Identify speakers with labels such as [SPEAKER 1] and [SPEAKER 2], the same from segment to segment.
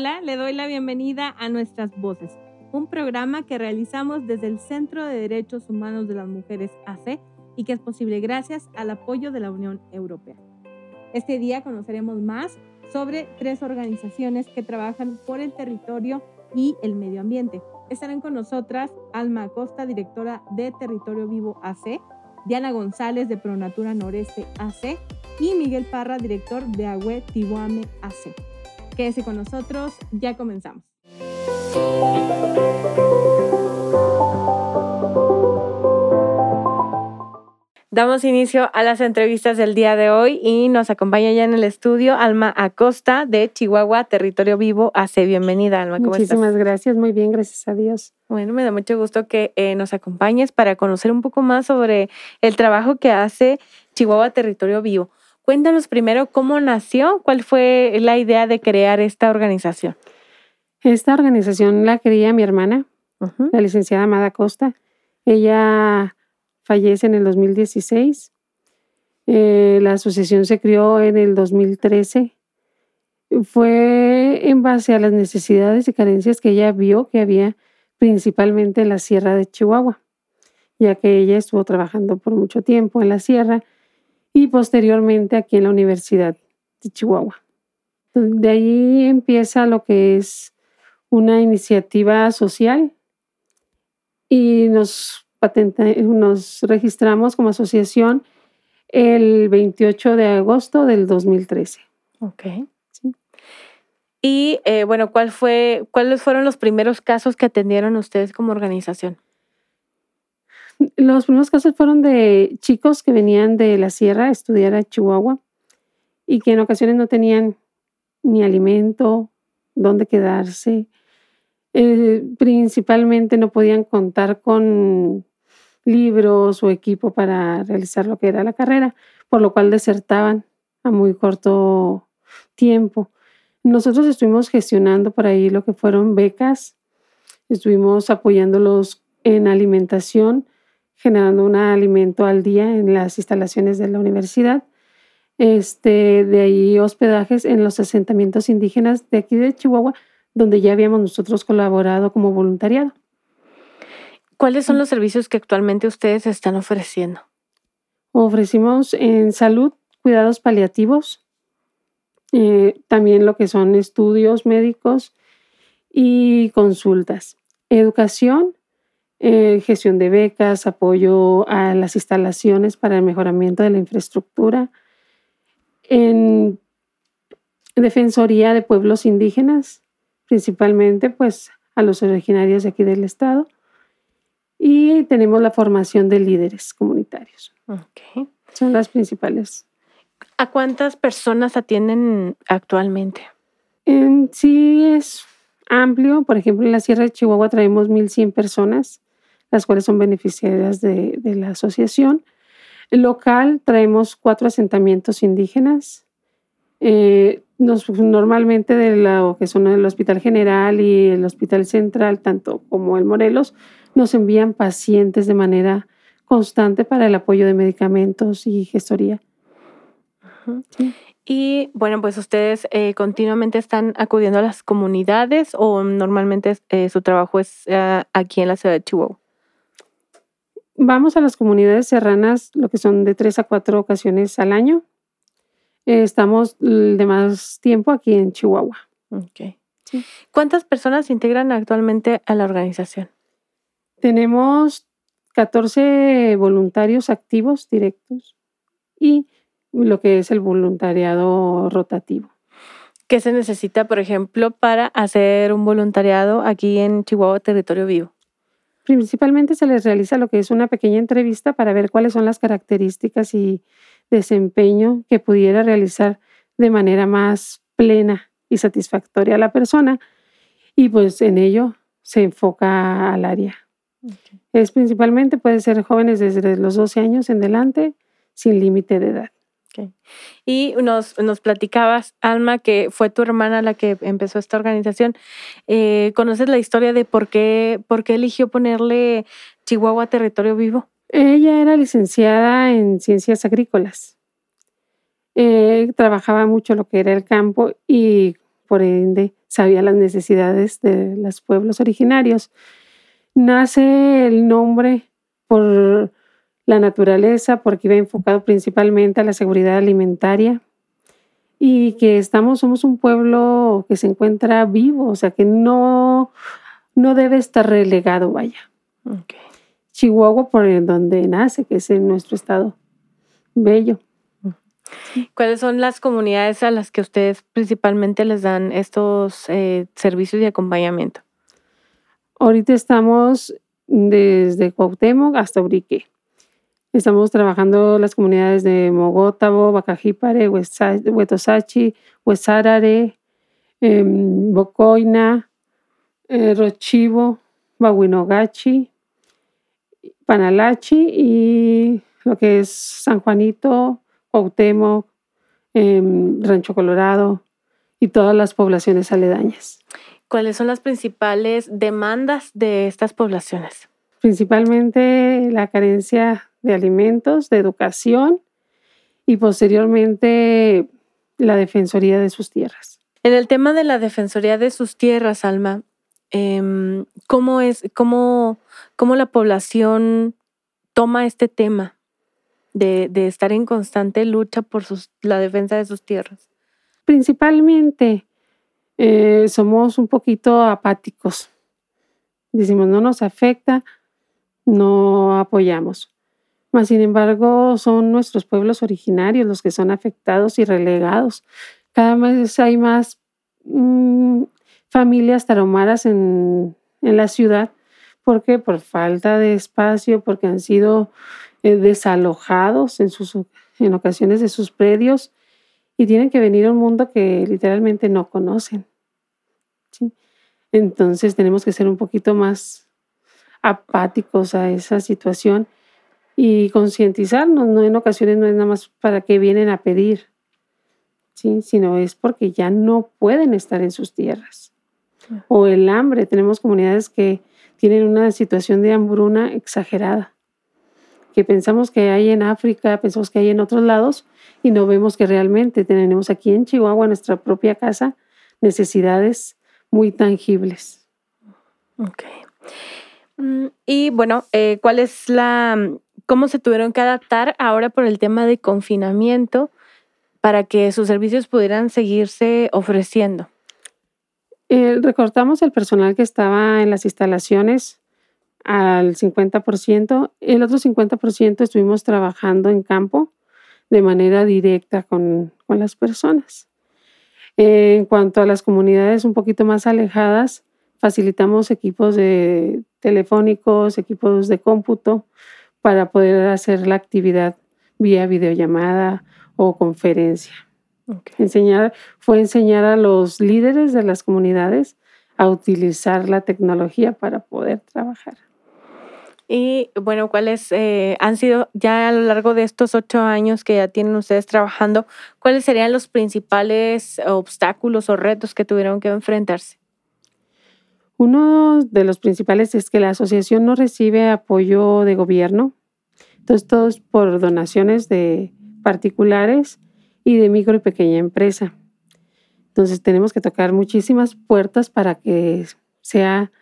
[SPEAKER 1] Hola, le doy la bienvenida a Nuestras Voces, un programa que realizamos desde el Centro de Derechos Humanos de las Mujeres AC y que es posible gracias al apoyo de la Unión Europea. Este día conoceremos más sobre tres organizaciones que trabajan por el territorio y el medio ambiente. Estarán con nosotras Alma Acosta, directora de Territorio Vivo AC, Diana González de Pronatura Noreste AC y Miguel Parra, director de Agüe Tibuame AC. Quédese con nosotros, ya comenzamos. Damos inicio a las entrevistas del día de hoy y nos acompaña ya en el estudio Alma Acosta de Chihuahua, Territorio Vivo. Hace bienvenida, Alma.
[SPEAKER 2] ¿Cómo Muchísimas gracias, muy bien, gracias a Dios.
[SPEAKER 1] Bueno, me da mucho gusto que eh, nos acompañes para conocer un poco más sobre el trabajo que hace Chihuahua Territorio Vivo. Cuéntanos primero cómo nació, cuál fue la idea de crear esta organización.
[SPEAKER 2] Esta organización la quería mi hermana, la licenciada Amada Costa. Ella fallece en el 2016. Eh, la asociación se creó en el 2013. Fue en base a las necesidades y carencias que ella vio que había principalmente en la sierra de Chihuahua, ya que ella estuvo trabajando por mucho tiempo en la sierra y posteriormente aquí en la Universidad de Chihuahua. De ahí empieza lo que es una iniciativa social y nos, nos registramos como asociación el 28 de agosto del 2013.
[SPEAKER 1] Ok. Y eh, bueno, ¿cuál fue, ¿cuáles fueron los primeros casos que atendieron ustedes como organización?
[SPEAKER 2] Los primeros casos fueron de chicos que venían de la sierra a estudiar a Chihuahua y que en ocasiones no tenían ni alimento, dónde quedarse. Eh, principalmente no podían contar con libros o equipo para realizar lo que era la carrera, por lo cual desertaban a muy corto tiempo. Nosotros estuvimos gestionando por ahí lo que fueron becas, estuvimos apoyándolos en alimentación generando un alimento al día en las instalaciones de la universidad. Este, de ahí hospedajes en los asentamientos indígenas de aquí de Chihuahua, donde ya habíamos nosotros colaborado como voluntariado.
[SPEAKER 1] ¿Cuáles son los servicios que actualmente ustedes están ofreciendo?
[SPEAKER 2] Ofrecimos en salud cuidados paliativos, eh, también lo que son estudios médicos y consultas. Educación, eh, gestión de becas, apoyo a las instalaciones para el mejoramiento de la infraestructura, en defensoría de pueblos indígenas, principalmente pues a los originarios de aquí del estado, y tenemos la formación de líderes comunitarios. Okay. Son las principales.
[SPEAKER 1] ¿A cuántas personas atienden actualmente?
[SPEAKER 2] En sí es amplio. Por ejemplo, en la Sierra de Chihuahua traemos 1.100 personas las cuales son beneficiarias de, la asociación. local traemos cuatro asentamientos indígenas. Eh, normalmente de lo que son el Hospital General y el Hospital Central, tanto como el Morelos, nos envían pacientes de manera constante para el apoyo de medicamentos y gestoría.
[SPEAKER 1] Y bueno, pues ustedes eh, continuamente están acudiendo a las comunidades o normalmente eh, su trabajo es aquí en la ciudad de Chihuahua
[SPEAKER 2] vamos a las comunidades serranas, lo que son de tres a cuatro ocasiones al año. Eh, estamos de más tiempo aquí en Chihuahua.
[SPEAKER 1] Okay. ¿Cuántas personas integran actualmente a la organización?
[SPEAKER 2] Tenemos 14 voluntarios activos directos y lo que es el voluntariado rotativo.
[SPEAKER 1] ¿Qué se necesita, por ejemplo, para hacer un voluntariado aquí en Chihuahua, territorio vivo?
[SPEAKER 2] Principalmente se les realiza lo que es una pequeña entrevista para ver cuáles son las características y desempeño que pudiera realizar de manera más plena y satisfactoria a la persona y pues en ello se enfoca al área. Es principalmente, puede ser jóvenes desde los 12 años en adelante, sin límite de edad.
[SPEAKER 1] Y nos, platicabas, Alma, que fue tu hermana la que empezó esta organización. Eh, ¿Conoces la historia de por qué, por qué eligió ponerle Chihuahua Territorio Vivo?
[SPEAKER 2] Ella era licenciada en ciencias agrícolas. Eh, trabajaba mucho lo que era el campo y por ende sabía las necesidades de los pueblos originarios. Nace el nombre por la naturaleza, porque iba enfocado principalmente a la seguridad alimentaria y que estamos, somos un pueblo que se encuentra vivo, o sea, que no, no debe estar relegado, vaya. Chihuahua, por donde nace, que es en nuestro estado bello.
[SPEAKER 1] ¿Cuáles son las comunidades a las que ustedes principalmente les dan estos eh, servicios de acompañamiento?
[SPEAKER 2] Ahorita estamos desde Cuauhtémoc hasta Urique. Estamos trabajando las comunidades de Mogótabo, Bacajípare, Huetosachi, Huesárare, em, Bocoina, eh, Rochivo, Bahuinogachi, Panalachi y lo que es San Juanito, Cuauhtémoc, em, Rancho Colorado y todas las poblaciones aledañas.
[SPEAKER 1] ¿Cuáles son las principales demandas de estas poblaciones?
[SPEAKER 2] Principalmente la carencia de alimentos, de educación y posteriormente la defensoría de sus tierras.
[SPEAKER 1] En el tema de la defensoría de sus tierras, Alma, em, ¿cómo es, cómo, cómo la población toma este tema de, estar en constante lucha por la defensa de sus tierras?
[SPEAKER 2] Principalmente eh, somos un poquito apáticos. Decimos, no nos afecta, no apoyamos. Mas, sin embargo, son nuestros pueblos originarios los que son afectados y relegados. Cada vez hay más mm, familias taromaras en, la ciudad. ¿Por qué? Por falta de espacio, porque han sido eh, desalojados en, sus, en ocasiones de sus predios y tienen que venir a un mundo que literalmente no conocen. Entonces tenemos que ser un poquito más apáticos a esa situación y concientizarnos, no en ocasiones no es nada más para que vienen a pedir, ¿sí? sino es porque ya no pueden estar en sus tierras. O el hambre, tenemos comunidades que tienen una situación de hambruna exagerada, que pensamos que hay en África, pensamos que hay en otros lados y no vemos que realmente tenemos aquí en Chihuahua, en nuestra propia casa, necesidades muy tangibles.
[SPEAKER 1] Ok. Mm, y bueno, eh, ¿cuál es la cómo se tuvieron que adaptar ahora por el tema de confinamiento para que sus servicios pudieran seguirse ofreciendo.
[SPEAKER 2] Eh, recortamos el personal que estaba en las instalaciones al 50%, el otro 50% estuvimos trabajando en campo de manera directa con, con las personas. Eh, en cuanto a las comunidades un poquito más alejadas, facilitamos equipos de telefónicos, equipos de cómputo para poder hacer la actividad vía videollamada o conferencia. Enseñar, fue enseñar a los líderes de las comunidades a utilizar la tecnología para poder trabajar.
[SPEAKER 1] Y bueno, ¿cuáles eh, han sido ya a lo largo de estos ocho años que ya tienen ustedes trabajando, cuáles serían los principales obstáculos o retos que tuvieron que enfrentarse?
[SPEAKER 2] Uno de los principales es que la asociación no recibe apoyo de gobierno. Entonces, todo es por donaciones de particulares y de micro y pequeña empresa. Entonces, tenemos que tocar muchísimas puertas para que sea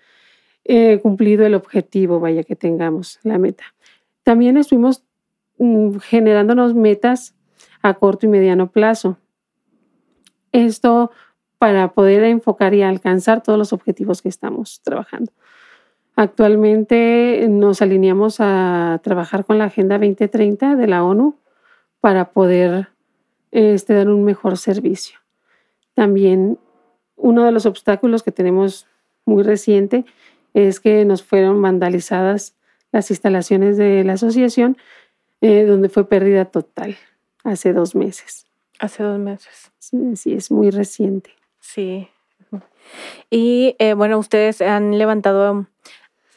[SPEAKER 2] eh, cumplido el objetivo, vaya que tengamos la meta. También estuvimos mm, generándonos metas a corto y mediano plazo. Esto para poder enfocar y alcanzar todos los objetivos que estamos trabajando. Actualmente nos alineamos a trabajar con la Agenda 2030 de la ONU para poder este, dar un mejor servicio. También uno de los obstáculos que tenemos muy reciente es que nos fueron vandalizadas las instalaciones de la asociación, eh, donde fue pérdida total hace dos meses.
[SPEAKER 1] Hace dos meses.
[SPEAKER 2] Sí, sí, es muy reciente.
[SPEAKER 1] Sí. Y eh, bueno, ustedes han levantado,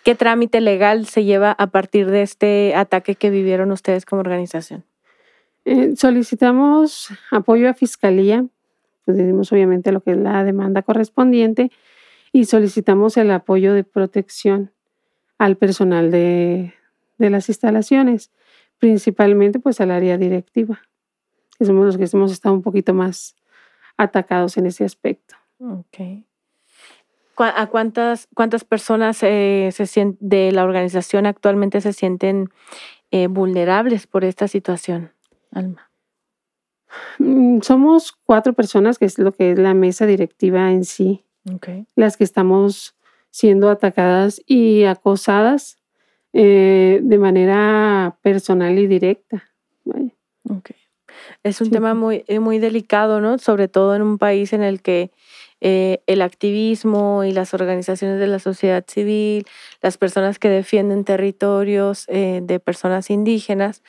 [SPEAKER 1] ¿qué trámite legal se lleva a partir de este ataque que vivieron ustedes como organización?
[SPEAKER 2] Eh, solicitamos apoyo a Fiscalía, pues decimos obviamente lo que es la demanda correspondiente y solicitamos el apoyo de protección al personal de, de las instalaciones, principalmente pues al área directiva, que somos los que hemos estado un poquito más atacados en ese aspecto.
[SPEAKER 1] Ok. ¿A cuántas, cuántas personas eh, se de la organización actualmente se sienten eh, vulnerables por esta situación? Alma?
[SPEAKER 2] Mm, somos cuatro personas, que es lo que es la mesa directiva en sí, las que estamos siendo atacadas y acosadas eh, de manera personal y directa.
[SPEAKER 1] Es un tema muy, eh, muy delicado, ¿no? Sobre todo en un país en el que eh, el activismo y las organizaciones de la sociedad civil, las personas que defienden territorios de personas indígenas,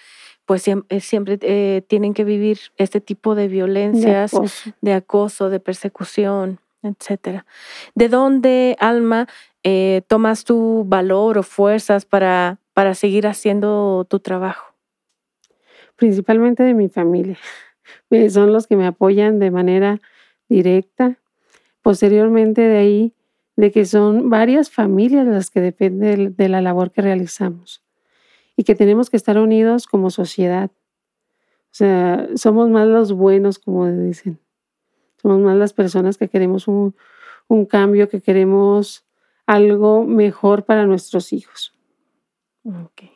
[SPEAKER 1] pues eh, siempre, eh, tienen que vivir este tipo de violencias, de acoso, de, persecución, etcétera. ¿De dónde, Alma, eh, tomas tu valor o fuerzas para, para seguir haciendo tu trabajo?
[SPEAKER 2] Principalmente de mi familia. Son los que me apoyan de manera directa. Posteriormente de ahí, de que son varias familias las que dependen de la labor que realizamos y que tenemos que estar unidos como sociedad. O sea, somos más los buenos, como dicen. Somos más las personas que queremos un, cambio, que queremos algo mejor para nuestros hijos.
[SPEAKER 1] Ok.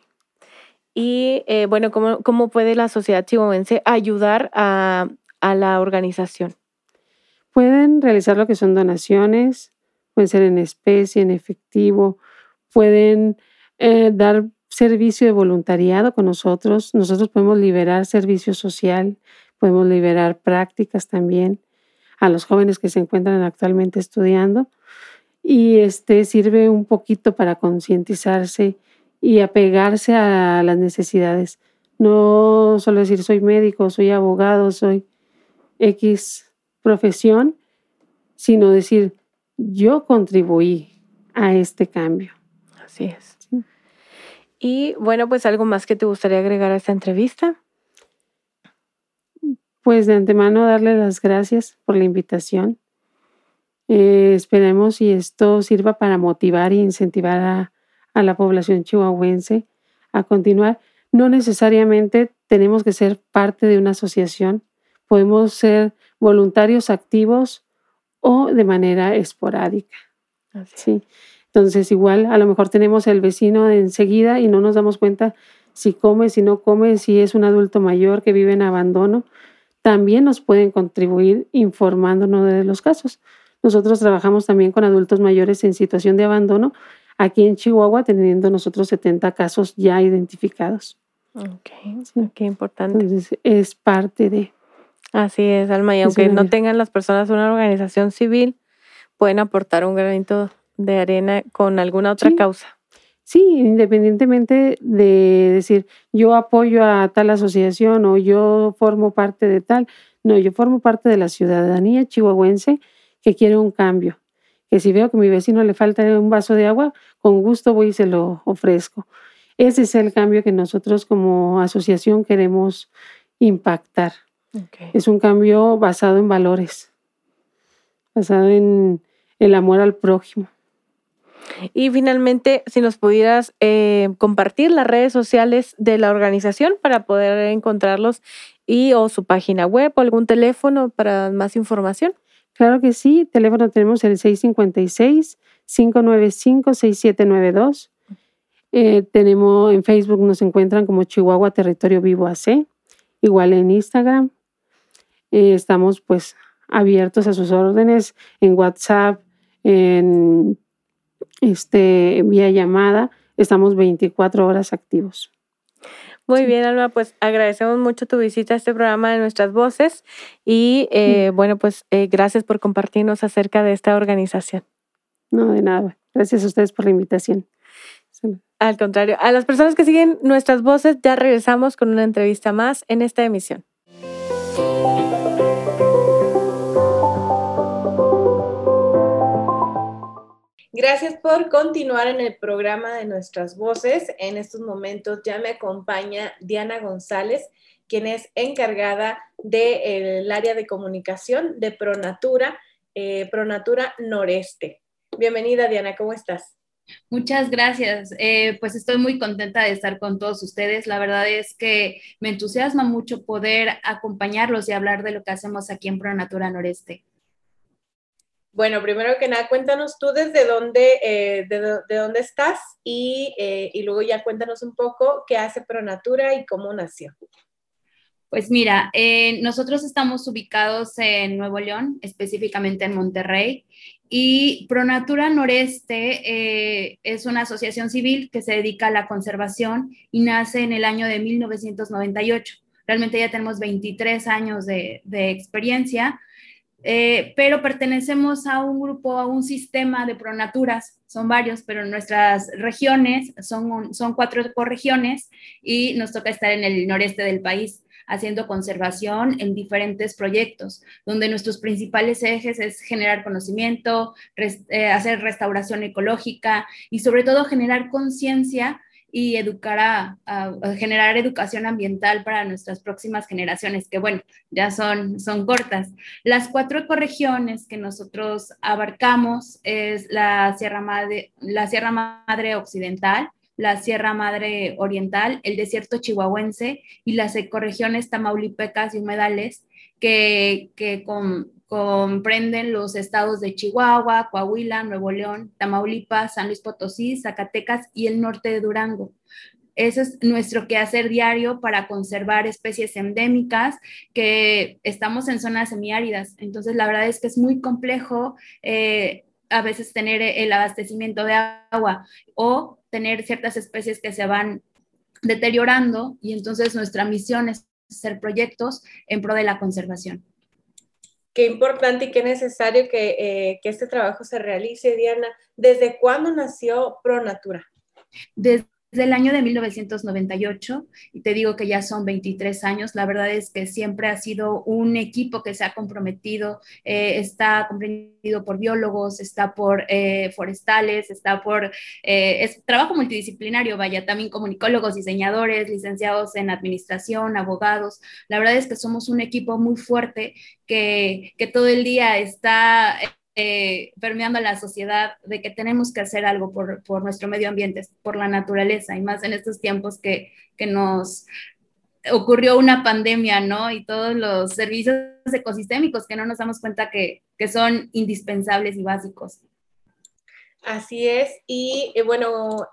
[SPEAKER 1] Y eh, bueno, ¿cómo, ¿cómo, puede la sociedad chihuahuense ayudar a, a, la organización?
[SPEAKER 2] Pueden realizar lo que son donaciones, pueden ser en especie, en efectivo, pueden eh, dar servicio de voluntariado con nosotros. Nosotros podemos liberar servicio social, podemos liberar prácticas también a los jóvenes que se encuentran actualmente estudiando y este sirve un poquito para concientizarse y apegarse a las necesidades. No solo decir soy médico, soy abogado, soy X profesión, sino decir yo contribuí a este cambio.
[SPEAKER 1] Así es. Y bueno, pues algo más que te gustaría agregar a esta entrevista.
[SPEAKER 2] Pues de antemano darle las gracias por la invitación. Eh, esperemos y esto sirva para motivar e incentivar a, a la población chihuahuense a continuar. No necesariamente tenemos que ser parte de una asociación, podemos ser voluntarios activos o de manera esporádica. Sí. Entonces, igual, a lo mejor tenemos el vecino de enseguida y no nos damos cuenta si come, si no come, si es un adulto mayor que vive en abandono. También nos pueden contribuir informándonos de los casos. Nosotros trabajamos también con adultos mayores en situación de abandono aquí en Chihuahua, teniendo nosotros 70 casos ya identificados.
[SPEAKER 1] Ok, qué importante.
[SPEAKER 2] Entonces, es parte de...
[SPEAKER 1] Así es, Alma, y aunque no tengan las personas una organización civil, pueden aportar un granito de arena con alguna otra causa.
[SPEAKER 2] Sí, independientemente de decir yo apoyo a tal asociación o yo formo parte de tal. No, yo formo parte de la ciudadanía chihuahuense que quiere un cambio. Que si veo que a mi vecino le falta un vaso de agua, con gusto voy y se lo ofrezco. Ese es el cambio que nosotros como asociación queremos impactar. Es un cambio basado en valores, basado en el amor al prójimo.
[SPEAKER 1] Y finalmente, si nos pudieras eh, compartir las redes sociales de la organización para poder encontrarlos y o su página web o algún teléfono para más información.
[SPEAKER 2] Claro que sí, teléfono tenemos el 656-595-6792. Eh, tenemos en Facebook nos encuentran como Chihuahua Territorio Vivo AC, igual en Instagram. Eh, estamos pues abiertos a sus órdenes en WhatsApp, en este, vía llamada. Estamos 24 horas activos.
[SPEAKER 1] Muy bien, Alma, pues agradecemos mucho tu visita a este programa de Nuestras Voces y eh, bueno, pues eh, gracias por compartirnos acerca de esta organización.
[SPEAKER 2] No, de nada. Gracias a ustedes por la invitación.
[SPEAKER 3] Al contrario, a las personas que siguen nuestras voces, ya regresamos con una entrevista más en esta emisión. Gracias por continuar en el programa de nuestras voces. En estos momentos ya me acompaña Diana González, quien es encargada del área de comunicación de Pronatura, eh, Pronatura Noreste. Bienvenida, Diana, ¿cómo estás?
[SPEAKER 4] Muchas gracias. Eh, pues estoy muy contenta de estar con todos ustedes. La verdad es que me entusiasma mucho poder acompañarlos y hablar de lo que hacemos aquí en Pronatura Noreste.
[SPEAKER 3] Bueno, primero que nada, cuéntanos tú desde dónde, eh, de, dónde estás y, eh, y, luego ya cuéntanos un poco qué hace Pronatura y cómo nació.
[SPEAKER 4] Pues mira, eh, nosotros estamos ubicados en Nuevo León, específicamente en Monterrey, y Pronatura Noreste es una asociación civil que se dedica a la conservación y nace en el año de 1998. Realmente ya tenemos 23 años de experiencia eh, pero pertenecemos a un grupo, a un sistema de pronaturas, son varios, pero nuestras regiones son, son cuatro ecorregiones y nos toca estar en el noreste del país haciendo conservación en diferentes proyectos, donde nuestros principales ejes es generar conocimiento, eh, hacer restauración ecológica y sobre todo generar conciencia y educar a, generar educación ambiental para nuestras próximas generaciones, que bueno, ya son, son cortas. Las cuatro ecorregiones que nosotros abarcamos es la Sierra Madre, la Sierra Madre Occidental, la Sierra Madre Oriental, el desierto chihuahuense y las ecorregiones tamaulipecas y humedales que, que con, comprenden los estados de Chihuahua, Coahuila, Nuevo León, Tamaulipas, San Luis Potosí, Zacatecas y el norte de Durango. Ese es nuestro quehacer diario para conservar especies endémicas que estamos en zonas semiáridas. Entonces, la verdad es que es muy complejo eh, a veces tener el abastecimiento de agua o tener ciertas especies que se van deteriorando y entonces nuestra misión es hacer proyectos en pro de la conservación
[SPEAKER 3] qué importante y qué necesario eh, que, este trabajo se realice, Diana. ¿Desde cuándo nació ProNatura?
[SPEAKER 4] Desde el año de 1998 y te digo que ya son 23 años. La verdad es que siempre ha sido un equipo que se ha comprometido, eh, está comprendido por biólogos, está por eh, forestales, está por, eh, es trabajo multidisciplinario, vaya, también comunicólogos, diseñadores, licenciados en administración, abogados. La verdad es que somos un equipo muy fuerte que, que todo el día está eh, permeando a la sociedad de que tenemos que hacer algo por, por, nuestro medio ambiente, por la naturaleza, y más en estos tiempos que, que nos ocurrió una pandemia, ¿no? Y todos los servicios ecosistémicos que no nos damos cuenta que, que son indispensables y básicos.
[SPEAKER 3] Así es, y eh, bueno,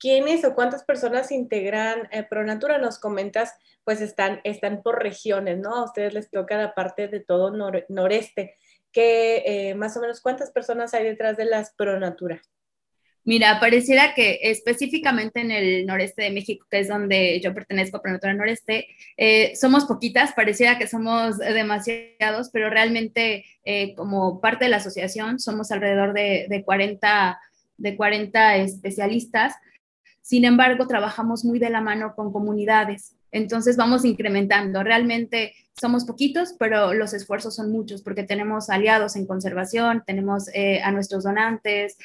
[SPEAKER 3] ¿quiénes o cuántas personas integran eh, Pronatura? Nos comentas, pues están, están por regiones, ¿no? A ustedes les toca la parte de todo noreste que eh, más o menos cuántas personas hay detrás de las Pronatura.
[SPEAKER 4] Mira, pareciera que específicamente en el noreste de México, que es donde yo pertenezco, Pronatura Noreste, eh, somos poquitas, pareciera que somos demasiados, pero realmente eh, como parte de la asociación somos alrededor de, de, 40, de 40 especialistas. Sin embargo, trabajamos muy de la mano con comunidades. Entonces vamos incrementando. Realmente somos poquitos, pero los esfuerzos son muchos porque tenemos aliados en conservación, tenemos eh, a nuestros donantes,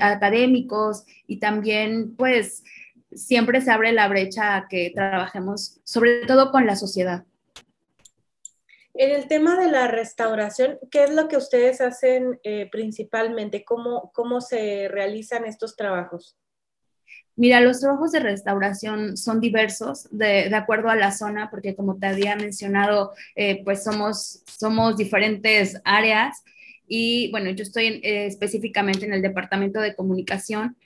[SPEAKER 4] académicos y también pues siempre se abre la brecha a que trabajemos sobre todo con la sociedad.
[SPEAKER 3] En el tema de la restauración, ¿qué es lo que ustedes hacen eh, principalmente? ¿Cómo, ¿Cómo se realizan estos trabajos?
[SPEAKER 4] Mira, los trabajos de restauración son diversos de, de, acuerdo a la zona, porque como te había mencionado, eh, pues somos, somos diferentes áreas. Y bueno, yo estoy eh, específicamente en el departamento de comunicación,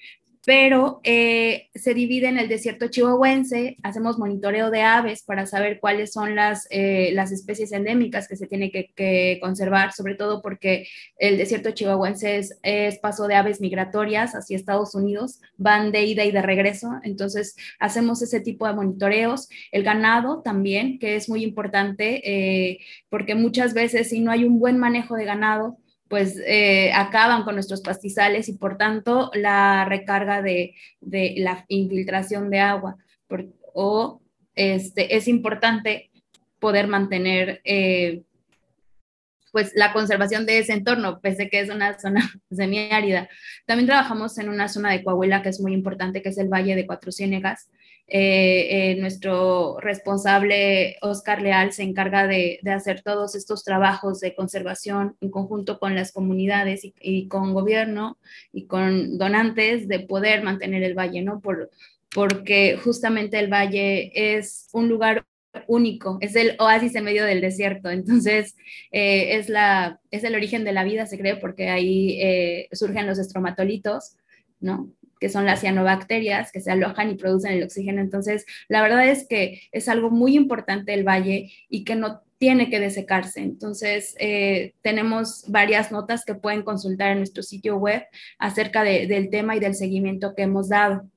[SPEAKER 4] pero eh, se divide en el desierto chihuahuense, hacemos monitoreo de aves para saber cuáles son las, eh, las especies endémicas que se tiene que, conservar, sobre todo porque el desierto chihuahuense es, es, paso de aves migratorias hacia Estados Unidos, van de ida y de regreso, entonces hacemos ese tipo de monitoreos. El ganado también, que es muy importante, eh, porque muchas veces si no hay un buen manejo de ganado, pues eh, acaban con nuestros pastizales y por tanto la recarga de, la infiltración de agua. o este, es importante poder mantener eh, pues la conservación de ese entorno, pese que es una zona semiárida. También trabajamos en una zona de Coahuila que es muy importante, que es el Valle de Cuatro Ciénegas. Eh, eh, nuestro responsable, Oscar Leal, se encarga de, hacer todos estos trabajos de conservación en conjunto con las comunidades y, con gobierno y con donantes de poder mantener el valle, ¿no? Por, porque justamente el valle es un lugar único, es el oasis en medio del desierto, entonces eh, es, la, es el origen de la vida, se cree, porque ahí surgen los estromatolitos, ¿no? Que son las cianobacterias que se alojan y producen el oxígeno. Entonces, la verdad es que es algo muy importante el valle y que no tiene que desecarse. Entonces, eh, tenemos varias notas que pueden consultar en nuestro sitio web acerca del tema y del seguimiento que hemos dado.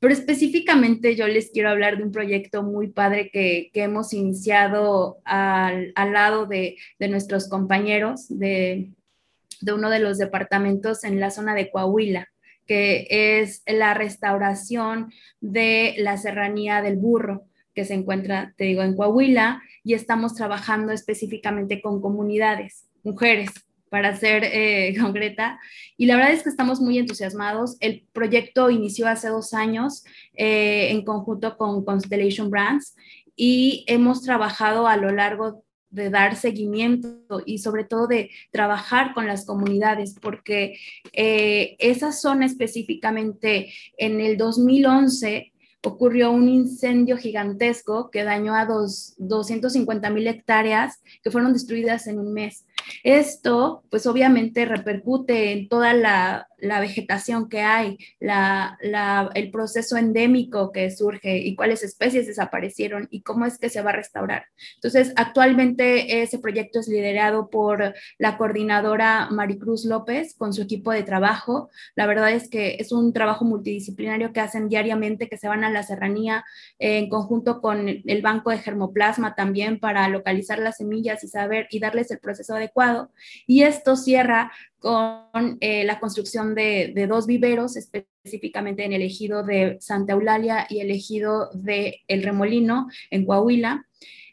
[SPEAKER 4] Pero específicamente yo les quiero hablar de un proyecto muy padre que, hemos iniciado al, lado de, nuestros compañeros de, uno de los departamentos en la zona de Coahuila, que es la restauración de la serranía del burro que se encuentra, te digo, en Coahuila, y estamos trabajando específicamente con comunidades, mujeres, para ser eh, concreta. Y la verdad es que estamos muy entusiasmados. El proyecto inició hace dos años eh, en conjunto con Constellation Brands y hemos trabajado a lo largo de dar seguimiento y sobre todo de trabajar con las comunidades, porque eh, esa zona específicamente en el 2011 ocurrió un incendio gigantesco que dañó a dos, 250 mil hectáreas que fueron destruidas en un mes. Esto, pues obviamente repercute en toda la, la vegetación que hay, la, el proceso endémico que surge y cuáles especies desaparecieron y cómo es que se va a restaurar. Entonces, actualmente ese proyecto es liderado por la coordinadora Maricruz López con su equipo de trabajo. La verdad es que es un trabajo multidisciplinario que hacen diariamente, que se van a la serranía en conjunto con el Banco de Germoplasma también para localizar las semillas y saber y darles el proceso adecuado. Y esto cierra con eh, la construcción de, dos viveros, específicamente en el ejido de Santa Eulalia y el ejido de El Remolino, en Coahuila,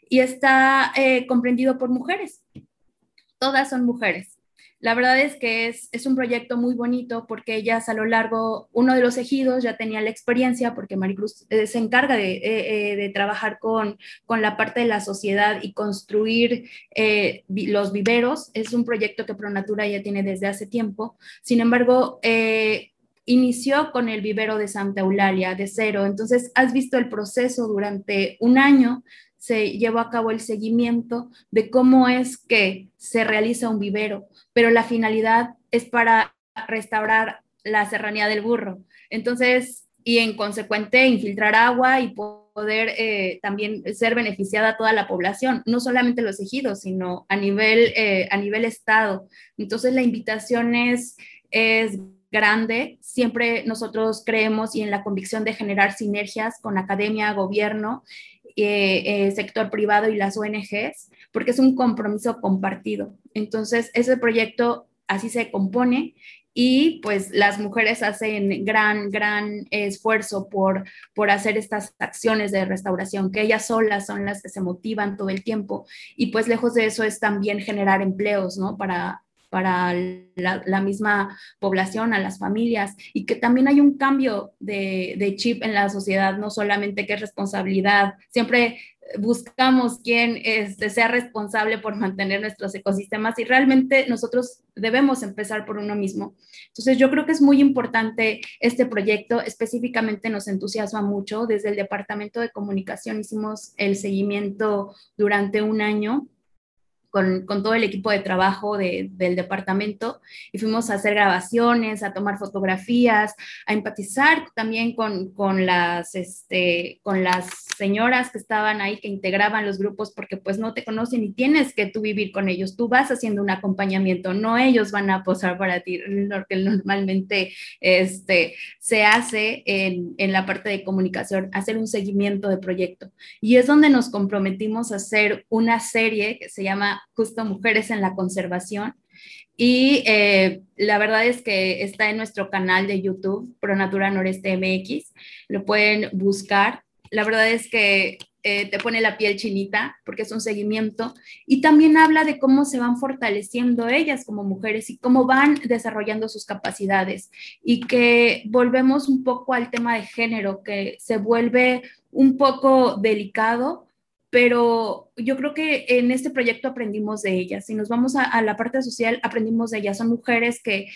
[SPEAKER 4] y está eh, comprendido por mujeres. Todas son mujeres. La verdad es que es, es, un proyecto muy bonito porque ellas a lo largo, uno de los ejidos ya tenía la experiencia porque Maricruz eh, se encarga de, eh, eh, trabajar con, con la parte de la sociedad y construir los viveros. Es un proyecto que Pronatura ya tiene desde hace tiempo. Sin embargo, inició con el vivero de Santa Eulalia de cero. Entonces, has visto el proceso durante un año se llevó a cabo el seguimiento de cómo es que se realiza un vivero, pero la finalidad es para restaurar la serranía del burro. Entonces, y en consecuente, infiltrar agua y poder eh, también ser beneficiada toda la población, no solamente los ejidos, sino a nivel, eh, a nivel estado. Entonces, la invitación es, es grande. Siempre nosotros creemos y en la convicción de generar sinergias con academia, gobierno eh, eh, sector privado y las ONGs, porque es un compromiso compartido. Entonces, ese proyecto así se compone y pues las mujeres hacen gran, gran esfuerzo por, por hacer estas acciones de restauración, que ellas solas son las que se motivan todo el tiempo y pues lejos de eso es también generar empleos, ¿no? Para, para la, misma población, a las familias, y que también hay un cambio de, chip en la sociedad, no solamente que es responsabilidad, siempre buscamos quién este, sea responsable por mantener nuestros ecosistemas y realmente nosotros debemos empezar por uno mismo. Entonces yo creo que es muy importante este proyecto, específicamente nos entusiasma mucho. Desde el Departamento de Comunicación hicimos el seguimiento durante un año con, con, todo el equipo de trabajo de, del departamento y fuimos a hacer grabaciones, a tomar fotografías, a empatizar también con, con, las, este, con las señoras que estaban ahí, que integraban los grupos, porque pues no te conocen y tienes que tú vivir con ellos, tú vas haciendo un acompañamiento, no ellos van a posar para ti, lo que normalmente este, se hace en, en la parte de comunicación, hacer un seguimiento de proyecto. Y es donde nos comprometimos a hacer una serie que se llama justo Mujeres en la Conservación, Y eh, la verdad es que está en nuestro canal de YouTube, Pronatura Noreste MX. Lo pueden buscar. La verdad es que eh, te pone la piel chinita porque es un seguimiento y también habla de cómo se van fortaleciendo ellas como mujeres y cómo van desarrollando sus capacidades y que volvemos un poco al tema de género que se vuelve un poco delicado pero yo creo que en este proyecto aprendimos de ellas. Si nos vamos a, la parte social, aprendimos de ellas. Son mujeres que,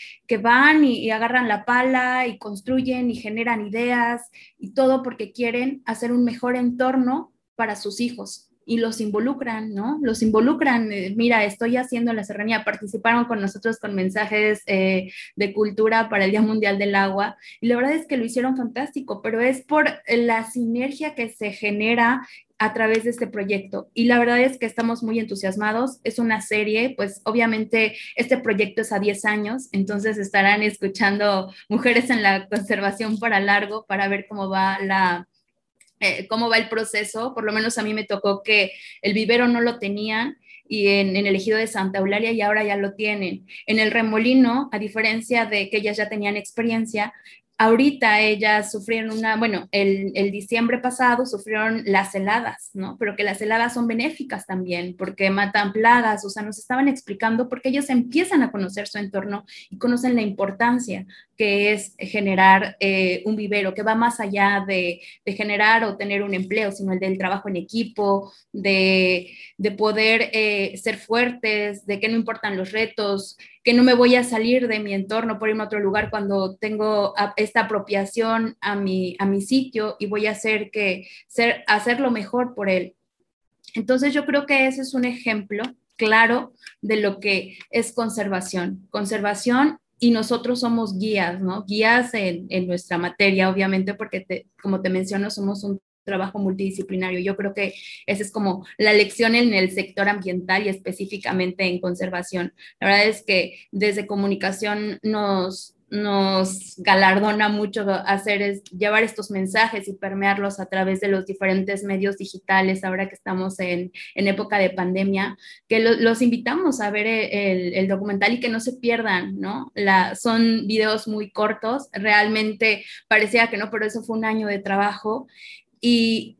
[SPEAKER 4] van y, agarran la pala y construyen y generan ideas y todo porque quieren hacer un mejor entorno para sus hijos y los involucran, ¿no? Los involucran, eh, mira, estoy haciendo la serranía, participaron con nosotros con mensajes eh, de cultura para el Día Mundial del Agua y la verdad es que lo hicieron fantástico, pero es por la sinergia que se genera a través de este proyecto. Y la verdad es que estamos muy entusiasmados. Es una serie, pues obviamente este proyecto es a 10 años, entonces estarán escuchando mujeres en la conservación para largo para ver cómo va la, eh, cómo va el proceso. Por lo menos a mí me tocó que el vivero no lo tenían y en, en, el ejido de Santa Eulalia y ahora ya lo tienen. En el remolino, a diferencia de que ellas ya tenían experiencia, Ahorita ellas sufrieron una, bueno, el, el, diciembre pasado sufrieron las heladas, ¿no? Pero que las heladas son benéficas también porque matan plagas, o sea, nos estaban explicando porque ellos empiezan a conocer su entorno y conocen la importancia que es generar eh, un vivero, que va más allá de, de, generar o tener un empleo, sino el del trabajo en equipo, de, de poder eh, ser fuertes, de que no importan los retos, que no me voy a salir de mi entorno por irme a otro lugar cuando tengo esta apropiación a mi, a mi sitio y voy a hacer que ser, hacerlo mejor por él. Entonces yo creo que ese es un ejemplo claro de lo que es conservación. Conservación y nosotros somos guías, ¿no? Guías en, en nuestra materia, obviamente, porque como te menciono, somos un trabajo multidisciplinario. Yo creo que esa es como la lección en el sector ambiental y específicamente en conservación. La verdad es que desde comunicación nos, nos galardona mucho hacer es llevar estos mensajes y permearlos a través de los diferentes medios digitales ahora que estamos en, en época de pandemia, que los invitamos a ver el, el, documental y que no se pierdan, ¿no? La, son videos muy cortos, realmente parecía que no, pero eso fue un año de trabajo y,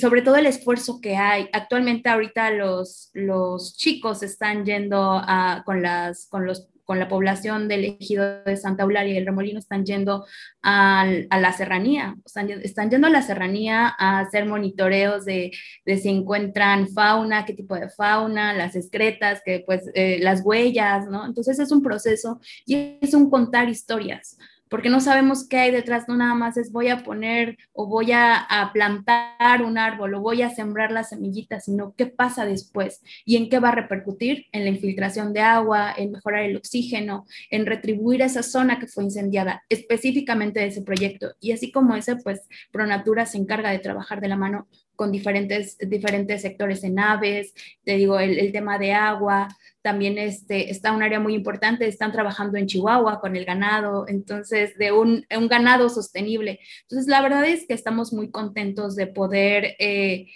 [SPEAKER 4] sobre todo el esfuerzo que hay. Actualmente ahorita los, los chicos están yendo a, con, las, con, los, con la población del ejido de Santa Eulalia y el Remolino, están yendo a, la serranía, están, están, yendo a la serranía a hacer monitoreos de, de, si encuentran fauna, qué tipo de fauna, las excretas, que, pues, eh, las huellas, ¿no? Entonces es un proceso y es un contar historias porque no sabemos qué hay detrás, no nada más es voy a poner o voy a, plantar un árbol o voy a sembrar las semillitas, sino qué pasa después y en qué va a repercutir en la infiltración de agua, en mejorar el oxígeno, en retribuir esa zona que fue incendiada, específicamente de ese proyecto. Y así como ese, pues Pronatura se encarga de trabajar de la mano con diferentes, diferentes sectores en aves, te digo, el, el tema de agua, también este, está un área muy importante, están trabajando en Chihuahua con el ganado, entonces, de un, un ganado sostenible. Entonces, la verdad es que estamos muy contentos de poder... Eh,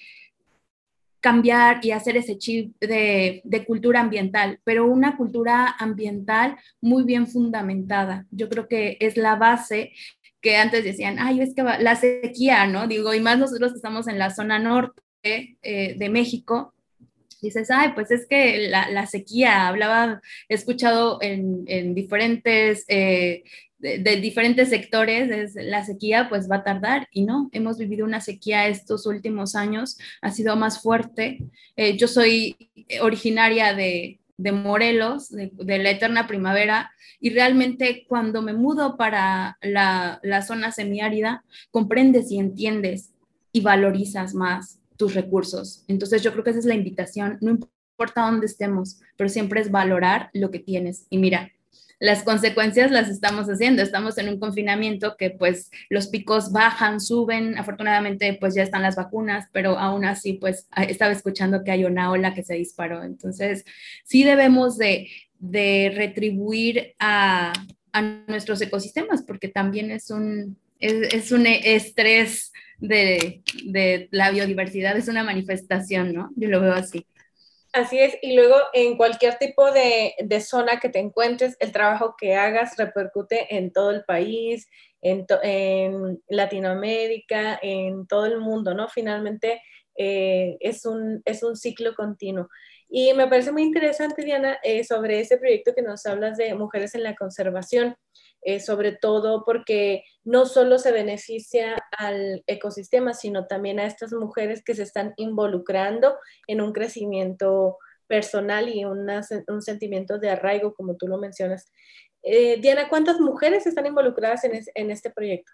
[SPEAKER 4] cambiar y hacer ese chip de, de, cultura ambiental, pero una cultura ambiental muy bien fundamentada. Yo creo que es la base que antes decían, ay, es que la sequía, ¿no? Digo, y más nosotros que estamos en la zona norte eh, de México, dices, ay, pues es que la, sequía, hablaba, he escuchado en, en diferentes, eh, de, diferentes sectores, la sequía pues va a tardar y no, hemos vivido una sequía estos últimos años, ha sido más fuerte. Eh, yo soy originaria de, de Morelos, de, la eterna primavera, y realmente cuando me mudo para la, la zona semiárida, comprendes y entiendes y valorizas más tus recursos. Entonces yo creo que esa es la invitación, no importa dónde estemos, pero siempre es valorar lo que tienes. Y mira, las consecuencias las estamos haciendo. Estamos en un confinamiento que pues los picos bajan, suben. Afortunadamente pues ya están las vacunas, pero aún así pues estaba escuchando que hay una ola que se disparó. Entonces sí debemos de, de retribuir a, a, nuestros ecosistemas porque también es un, es, un estrés de, de la biodiversidad, es una manifestación, ¿no? Yo lo veo así.
[SPEAKER 1] Así es, y luego en cualquier tipo de, zona que te encuentres, el trabajo que hagas repercute en todo el país, en, Latinoamérica, en todo el mundo, ¿no? Finalmente eh, es, un, es un ciclo continuo. Y me parece muy interesante, Diana, eh, sobre ese proyecto que nos hablas de mujeres en la conservación, eh, sobre todo porque no solo se beneficia al ecosistema, sino también a estas mujeres que se están involucrando en un crecimiento personal y un sentimiento de arraigo, como tú lo mencionas. Eh, Diana, ¿cuántas mujeres están involucradas en, este proyecto?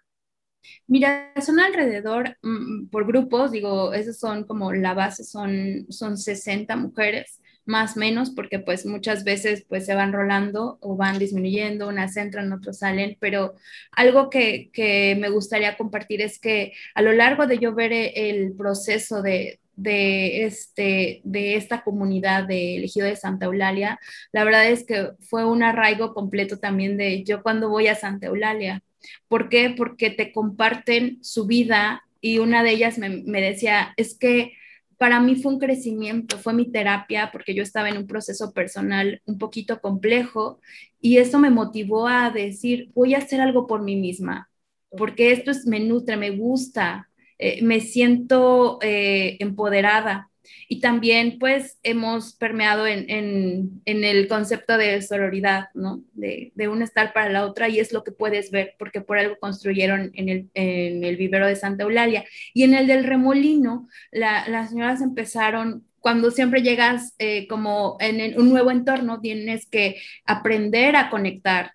[SPEAKER 4] Mira, son alrededor, mm, por grupos, digo, esos son como la base, son, son 60 mujeres, más menos, porque pues muchas veces pues se van rolando o van disminuyendo, unas entran, otras salen, pero algo que, que me gustaría compartir es que a lo largo de yo ver el proceso de, de, este, de esta comunidad de elegido de Santa Eulalia, la verdad es que fue un arraigo completo también de yo cuando voy a Santa Eulalia. ¿Por qué? Porque te comparten su vida y una de ellas me, me decía, es que para mí fue un crecimiento, fue mi terapia porque yo estaba en un proceso personal un poquito complejo y eso me motivó a decir, voy a hacer algo por mí misma, porque esto es, me nutre, me gusta, eh, me siento eh, empoderada. Y también pues hemos permeado en, el concepto de sororidad, ¿no? De, un estar para la otra y es lo que puedes ver porque por algo construyeron en el, vivero de Santa Eulalia. Y en el del remolino, las señoras empezaron cuando siempre llegas eh, como en un nuevo entorno, tienes que aprender a conectar,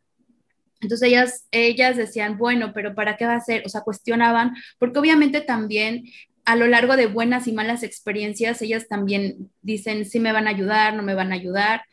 [SPEAKER 4] entonces ellas, ellas decían, bueno, pero ¿para qué va a ser? O sea, cuestionaban, porque obviamente también a lo largo de buenas y malas experiencias, ellas también dicen, sí me van a ayudar, no me van a ayudar.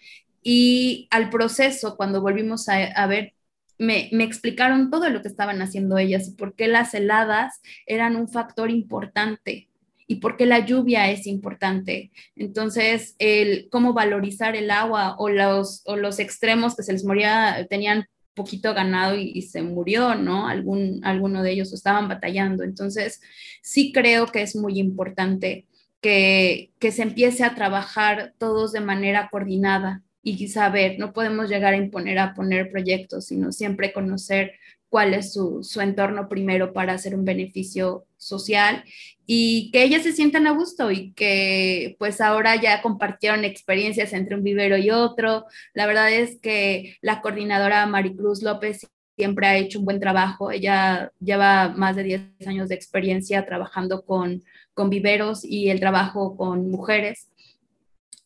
[SPEAKER 4] Y al proceso, cuando volvimos a, ver, me, me, explicaron todo lo que estaban haciendo ellas y por qué las heladas eran un factor importante y por qué la lluvia es importante. Entonces, el cómo valorizar el agua o los, o los extremos que se les moría, tenían poquito ganado y, se murió, ¿no? Alguno de ellos estaban batallando. Entonces, sí creo que es muy importante que, que se empiece a trabajar todos de manera coordinada y saber, no podemos llegar a imponer a poner proyectos, sino siempre conocer cuál es su, su, entorno primero para hacer un beneficio social y que ellas se sientan a gusto y que pues ahora ya compartieron experiencias entre un vivero y otro. La verdad es que la coordinadora Maricruz López siempre ha hecho un buen trabajo. Ella lleva más de 10 años de experiencia trabajando con, con viveros y el trabajo con mujeres.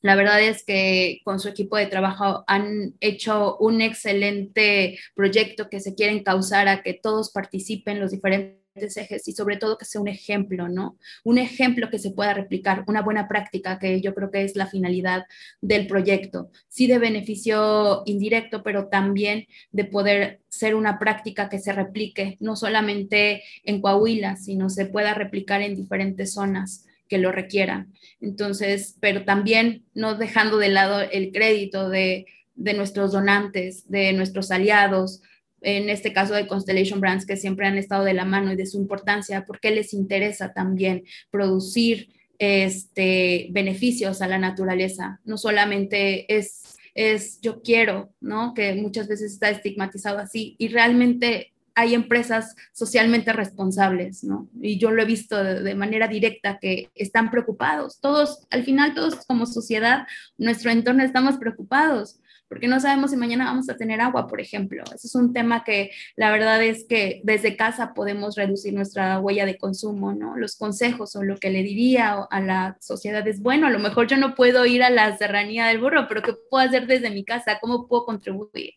[SPEAKER 4] La verdad es que con su equipo de trabajo han hecho un excelente proyecto que se quieren causar a que todos participen, los diferentes ejes y sobre todo que sea un ejemplo, ¿no? Un ejemplo que se pueda replicar, una buena práctica que yo creo que es la finalidad del proyecto. Sí de beneficio indirecto, pero también de poder ser una práctica que se replique, no solamente en Coahuila, sino se pueda replicar en diferentes zonas que lo requieran. Entonces, pero también no dejando de lado el crédito de, de nuestros donantes, de nuestros aliados, en este caso de Constellation Brands, que siempre han estado de la mano y de su importancia, porque les interesa también producir este, beneficios a la naturaleza. No solamente es, es yo quiero, ¿no? Que muchas veces está estigmatizado así y realmente hay empresas socialmente responsables, ¿no? Y yo lo he visto de, manera directa que están preocupados. Todos, al final, todos como sociedad, nuestro entorno estamos preocupados porque no sabemos si mañana vamos a tener agua, por ejemplo. Ese es un tema que la verdad es que desde casa podemos reducir nuestra huella de consumo, ¿no? Los consejos o lo que le diría a la sociedad es, bueno, a lo mejor yo no puedo ir a la serranía del burro, pero ¿qué puedo hacer desde mi casa? ¿Cómo puedo contribuir?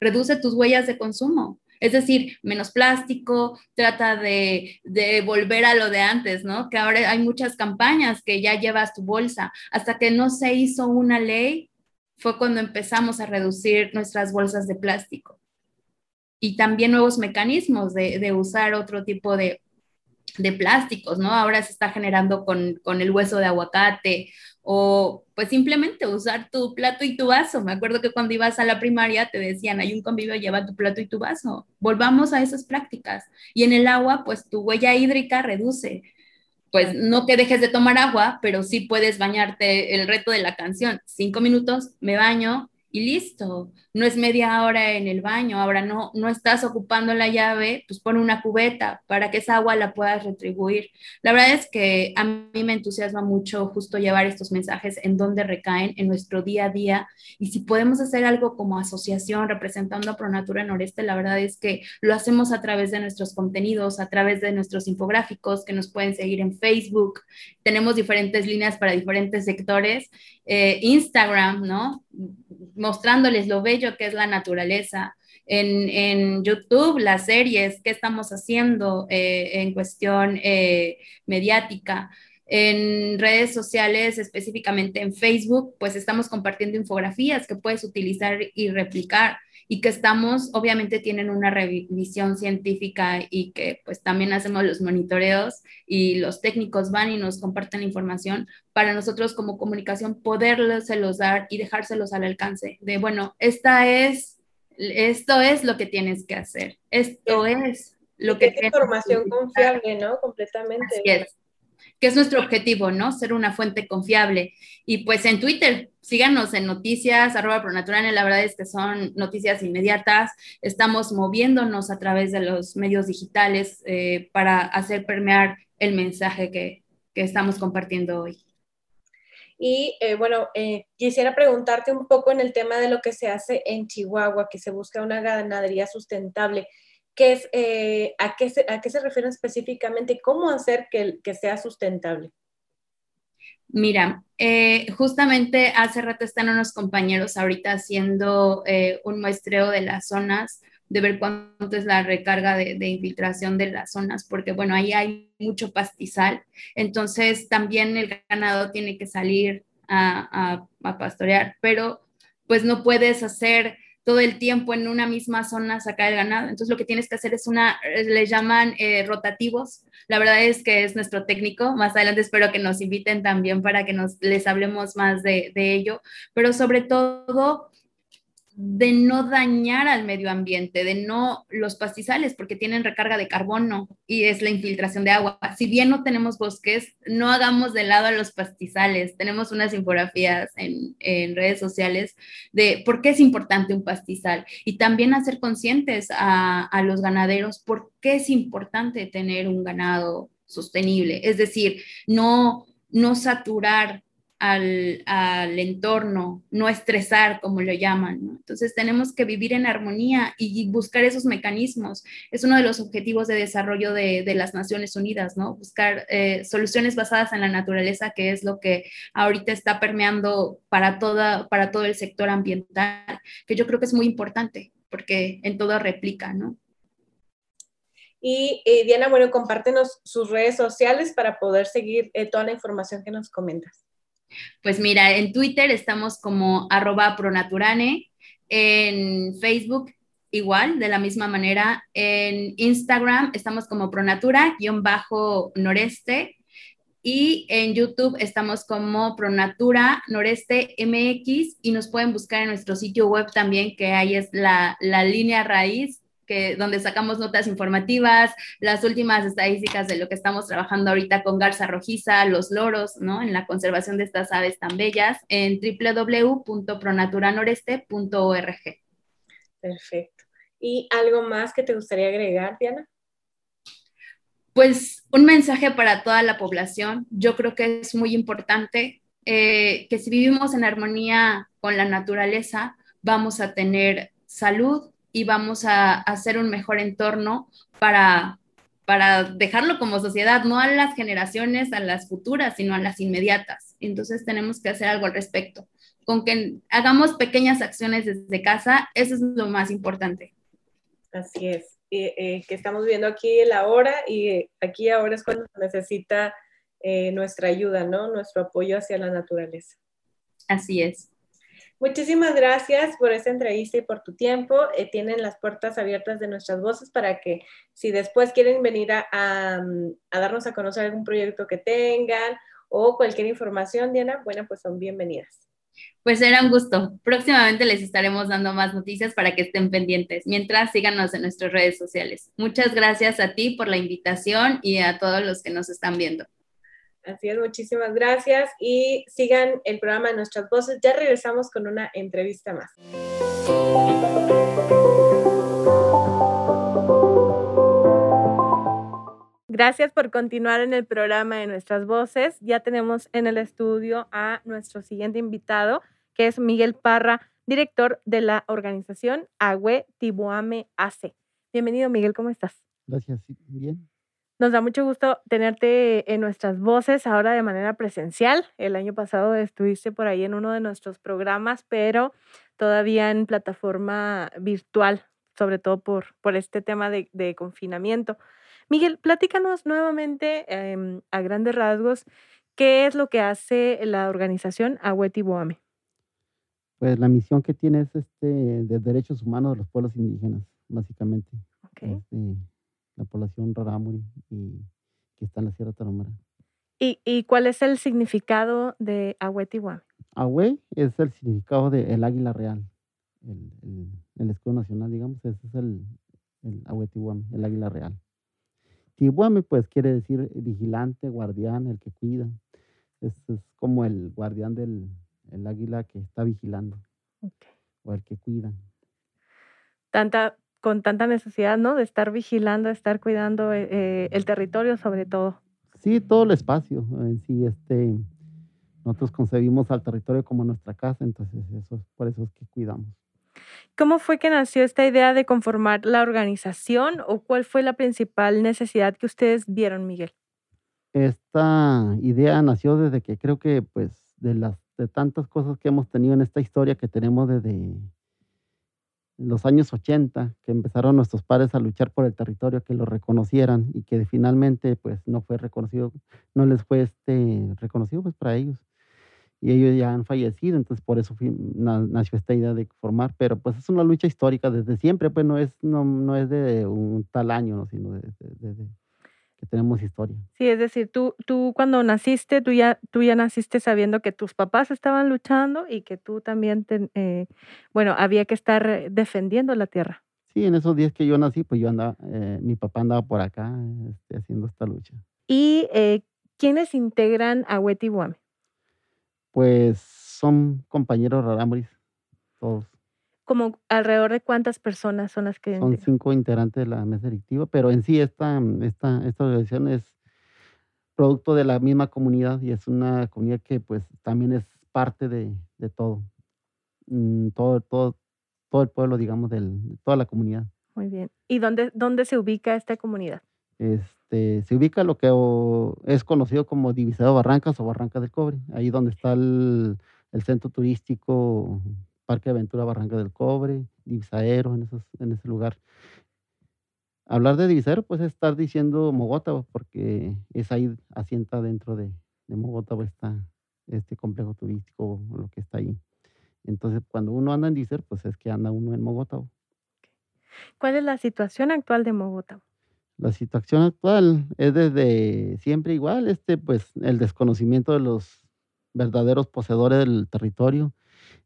[SPEAKER 4] Reduce tus huellas de consumo es decir, menos plástico, trata de, volver a lo de antes, ¿no? Que ahora hay muchas campañas que ya llevas tu bolsa. Hasta que no se hizo una ley, fue cuando empezamos a reducir nuestras bolsas de plástico. Y también nuevos mecanismos de, usar otro tipo de, plásticos, ¿no? Ahora se está generando con, con el hueso de aguacate o pues simplemente usar tu plato y tu vaso. Me acuerdo que cuando ibas a la primaria te decían, hay un convivio, lleva tu plato y tu vaso. Volvamos a esas prácticas. Y en el agua, pues tu huella hídrica reduce. pues no que dejes de tomar agua, pero sí puedes bañarte el reto de la canción. Cinco minutos, me baño, y listo. No es media hora en el baño. Ahora no, no estás ocupando la llave, pues pon una cubeta para que esa agua la puedas retribuir. La verdad es que a mí me entusiasma mucho justo llevar estos mensajes en donde recaen en nuestro día a día. Y si podemos hacer algo como asociación representando a Pronatura Noreste, la verdad es que lo hacemos a través de nuestros contenidos, a través de nuestros infográficos que nos pueden seguir en Facebook. Tenemos diferentes líneas para diferentes sectores. Eh, Instagram, ¿no? Mostrándoles lo bello que es la naturaleza. En, YouTube, las series, qué estamos haciendo eh, en cuestión eh, mediática. En redes sociales, específicamente en Facebook, pues estamos compartiendo infografías que puedes utilizar y replicar y que estamos, obviamente tienen una revisión científica y que pues también hacemos los monitoreos y los técnicos van y nos comparten información para nosotros como comunicación poderlos dar y dejárselos al alcance de, bueno, esta es, esto es lo que tienes que hacer, esto es lo que...
[SPEAKER 3] Es información confiable, ¿no? Completamente
[SPEAKER 4] que es nuestro objetivo, ¿no? Ser una fuente confiable. Y pues en Twitter, síganos en noticias, arroba pronaturales, la verdad es que son noticias inmediatas, estamos moviéndonos a través de los medios digitales eh, para hacer permear el mensaje que, estamos compartiendo hoy.
[SPEAKER 3] Y eh, bueno, eh, quisiera preguntarte un poco en el tema de lo que se hace en Chihuahua, que se busca una ganadería sustentable es, eh, a, qué se, a qué se refieren específicamente cómo hacer que, que sea sustentable.
[SPEAKER 4] Mira, eh, justamente hace rato están unos compañeros ahorita haciendo eh, un muestreo de las zonas, de ver cuánto es la recarga de, infiltración de las zonas, porque bueno, ahí hay mucho pastizal, entonces también el ganado tiene que salir a, a pastorear, pero pues no puedes hacer todo el tiempo en una misma zona sacar el ganado. Entonces lo que tienes que hacer es una, le llaman eh, rotativos. La verdad es que es nuestro técnico. Más adelante espero que nos inviten también para que nos les hablemos más de, de ello. Pero sobre todo de no dañar al medio ambiente, de no los pastizales, porque tienen recarga de carbono y es la infiltración de agua. Si bien no tenemos bosques, no hagamos de lado a los pastizales. Tenemos unas infografías en, redes sociales de por qué es importante un pastizal y también hacer conscientes a, a los ganaderos por qué es importante tener un ganado sostenible. Es decir, no, no saturar al, entorno, no estresar, como lo llaman. Entonces tenemos que vivir en armonía y buscar esos mecanismos. Es uno de los objetivos de desarrollo de, las Naciones Unidas, ¿no? Buscar eh, soluciones basadas en la naturaleza, que es lo que ahorita está permeando para, toda, para todo el sector ambiental, que yo creo que es muy importante, porque en todo replica, ¿no?
[SPEAKER 3] Y eh, Diana, bueno, compártenos sus redes sociales para poder seguir eh, toda la información que nos comentas.
[SPEAKER 4] Pues mira, en Twitter estamos como arroba pronaturane, en Facebook igual, de la misma manera, en Instagram estamos como pronatura-noreste y en YouTube estamos como Pronatura Noreste MX y nos pueden buscar en nuestro sitio web también, que ahí es la, la línea raíz que, donde sacamos notas informativas, las últimas estadísticas de lo que estamos trabajando ahorita con garza rojiza, los loros, ¿no? En la conservación de estas aves tan bellas en www.pronaturanoreste.org.
[SPEAKER 3] Perfecto. ¿Y algo más que te gustaría agregar, Diana?
[SPEAKER 4] Pues un mensaje para toda la población. Yo creo que es muy importante eh, que si vivimos en armonía con la naturaleza, vamos a tener salud, y vamos a, hacer un mejor entorno para, para dejarlo como sociedad, no a las generaciones, a las futuras, sino a las inmediatas. Entonces tenemos que hacer algo al respecto. Con que hagamos pequeñas acciones desde casa, eso es lo más importante.
[SPEAKER 3] Así es. Eh, que estamos viendo aquí la hora y aquí ahora es cuando necesita eh, nuestra ayuda, ¿no? Nuestro apoyo hacia la naturaleza.
[SPEAKER 4] Así es.
[SPEAKER 3] Muchísimas gracias por esta entrevista y por tu tiempo. Eh, tienen las puertas abiertas de nuestras voces para que si después quieren venir a, darnos a conocer algún proyecto que tengan o cualquier información, Diana, bueno, pues son bienvenidas.
[SPEAKER 4] Pues era un gusto. Próximamente les estaremos dando más noticias para que estén pendientes. Mientras, síganos en nuestras redes sociales. Muchas gracias a ti por la invitación y a todos los que nos están viendo.
[SPEAKER 1] Así es, muchísimas gracias y sigan el programa de Nuestras Voces. Ya regresamos con una entrevista más. Gracias por continuar en el programa de Nuestras Voces. Ya tenemos en el estudio a nuestro siguiente invitado, que es Miguel Parra, director de la organización Agüe Tibuame AC. Bienvenido, Miguel, ¿cómo estás?
[SPEAKER 5] Gracias, bien.
[SPEAKER 1] Nos da mucho gusto tenerte en nuestras voces ahora de manera presencial. El año pasado estuviste por ahí en uno de nuestros programas, pero todavía en plataforma virtual, sobre todo por, por este tema de, confinamiento. Miguel, platícanos nuevamente em, a grandes rasgos qué es lo que hace la organización Agüeti Boame.
[SPEAKER 5] Pues la misión que tiene es este, de derechos humanos de los pueblos indígenas, básicamente. Okay. Este, la población rarámuri y que está en la Sierra Tarahumara.
[SPEAKER 1] ¿Y, ¿Y, cuál es el significado de Ahuetihuame?
[SPEAKER 5] Ahue es el significado del el águila real, el, el, el, escudo nacional, digamos, ese es el, el Ahuetihuame, el águila real. Tihuame, pues quiere decir vigilante, guardián, el que cuida. Es, es como el guardián del el águila que está vigilando okay. o el que cuida.
[SPEAKER 1] Tanta con tanta necesidad, ¿no? De estar vigilando, de estar cuidando eh, eh, el territorio sobre todo.
[SPEAKER 5] Sí, todo el espacio. En sí, este, nosotros concebimos al territorio como nuestra casa, entonces eso por eso es que cuidamos.
[SPEAKER 1] ¿Cómo fue que nació esta idea de conformar la organización o cuál fue la principal necesidad que ustedes vieron, Miguel?
[SPEAKER 5] Esta idea nació desde que creo que, pues, de las de tantas cosas que hemos tenido en esta historia que tenemos desde los años 80, que empezaron nuestros padres a luchar por el territorio, que lo reconocieran y que finalmente pues no fue reconocido, no les fue este, reconocido pues para ellos. Y ellos ya han fallecido, entonces por eso nació esta idea de formar, pero pues es una lucha histórica desde siempre, pues no es, no, no es de un tal año, sino desde que tenemos historia.
[SPEAKER 1] Sí, es decir, tú, tú cuando naciste, tú ya, tú ya naciste sabiendo que tus papás estaban luchando y que tú también, eh, bueno, había que estar defendiendo la tierra.
[SPEAKER 5] Sí, en esos días que yo nací, pues yo andaba, eh, mi papá andaba por acá este, haciendo esta lucha.
[SPEAKER 1] ¿Y eh, quiénes integran a Huetihuame?
[SPEAKER 5] Pues son compañeros rarámuris, todos
[SPEAKER 1] como alrededor de cuántas personas son las que...
[SPEAKER 5] Son cinco integrantes de la mesa directiva, pero en sí esta, esta, esta organización es producto de la misma comunidad y es una comunidad que pues también es parte de, de todo, mm, todo, todo, todo el pueblo, digamos, de toda la comunidad.
[SPEAKER 1] Muy bien. ¿Y dónde, dónde se ubica esta comunidad?
[SPEAKER 5] Este, se ubica lo que es conocido como Divisado Barrancas o Barranca del Cobre, ahí donde está el, el centro turístico Parque Aventura Barranca del Cobre, Divisaero, en, esos, en ese lugar. Hablar de Divisaero, pues es estar diciendo Mogotavo, porque es ahí, asienta dentro de, de Mogotavo está este complejo turístico, lo que está ahí. Entonces, cuando uno anda en Divisaero, pues es que anda uno en Mogotavo.
[SPEAKER 1] ¿Cuál es la situación actual de Mogotavo?
[SPEAKER 5] La situación actual es desde siempre igual, este, pues el desconocimiento de los verdaderos poseedores del territorio,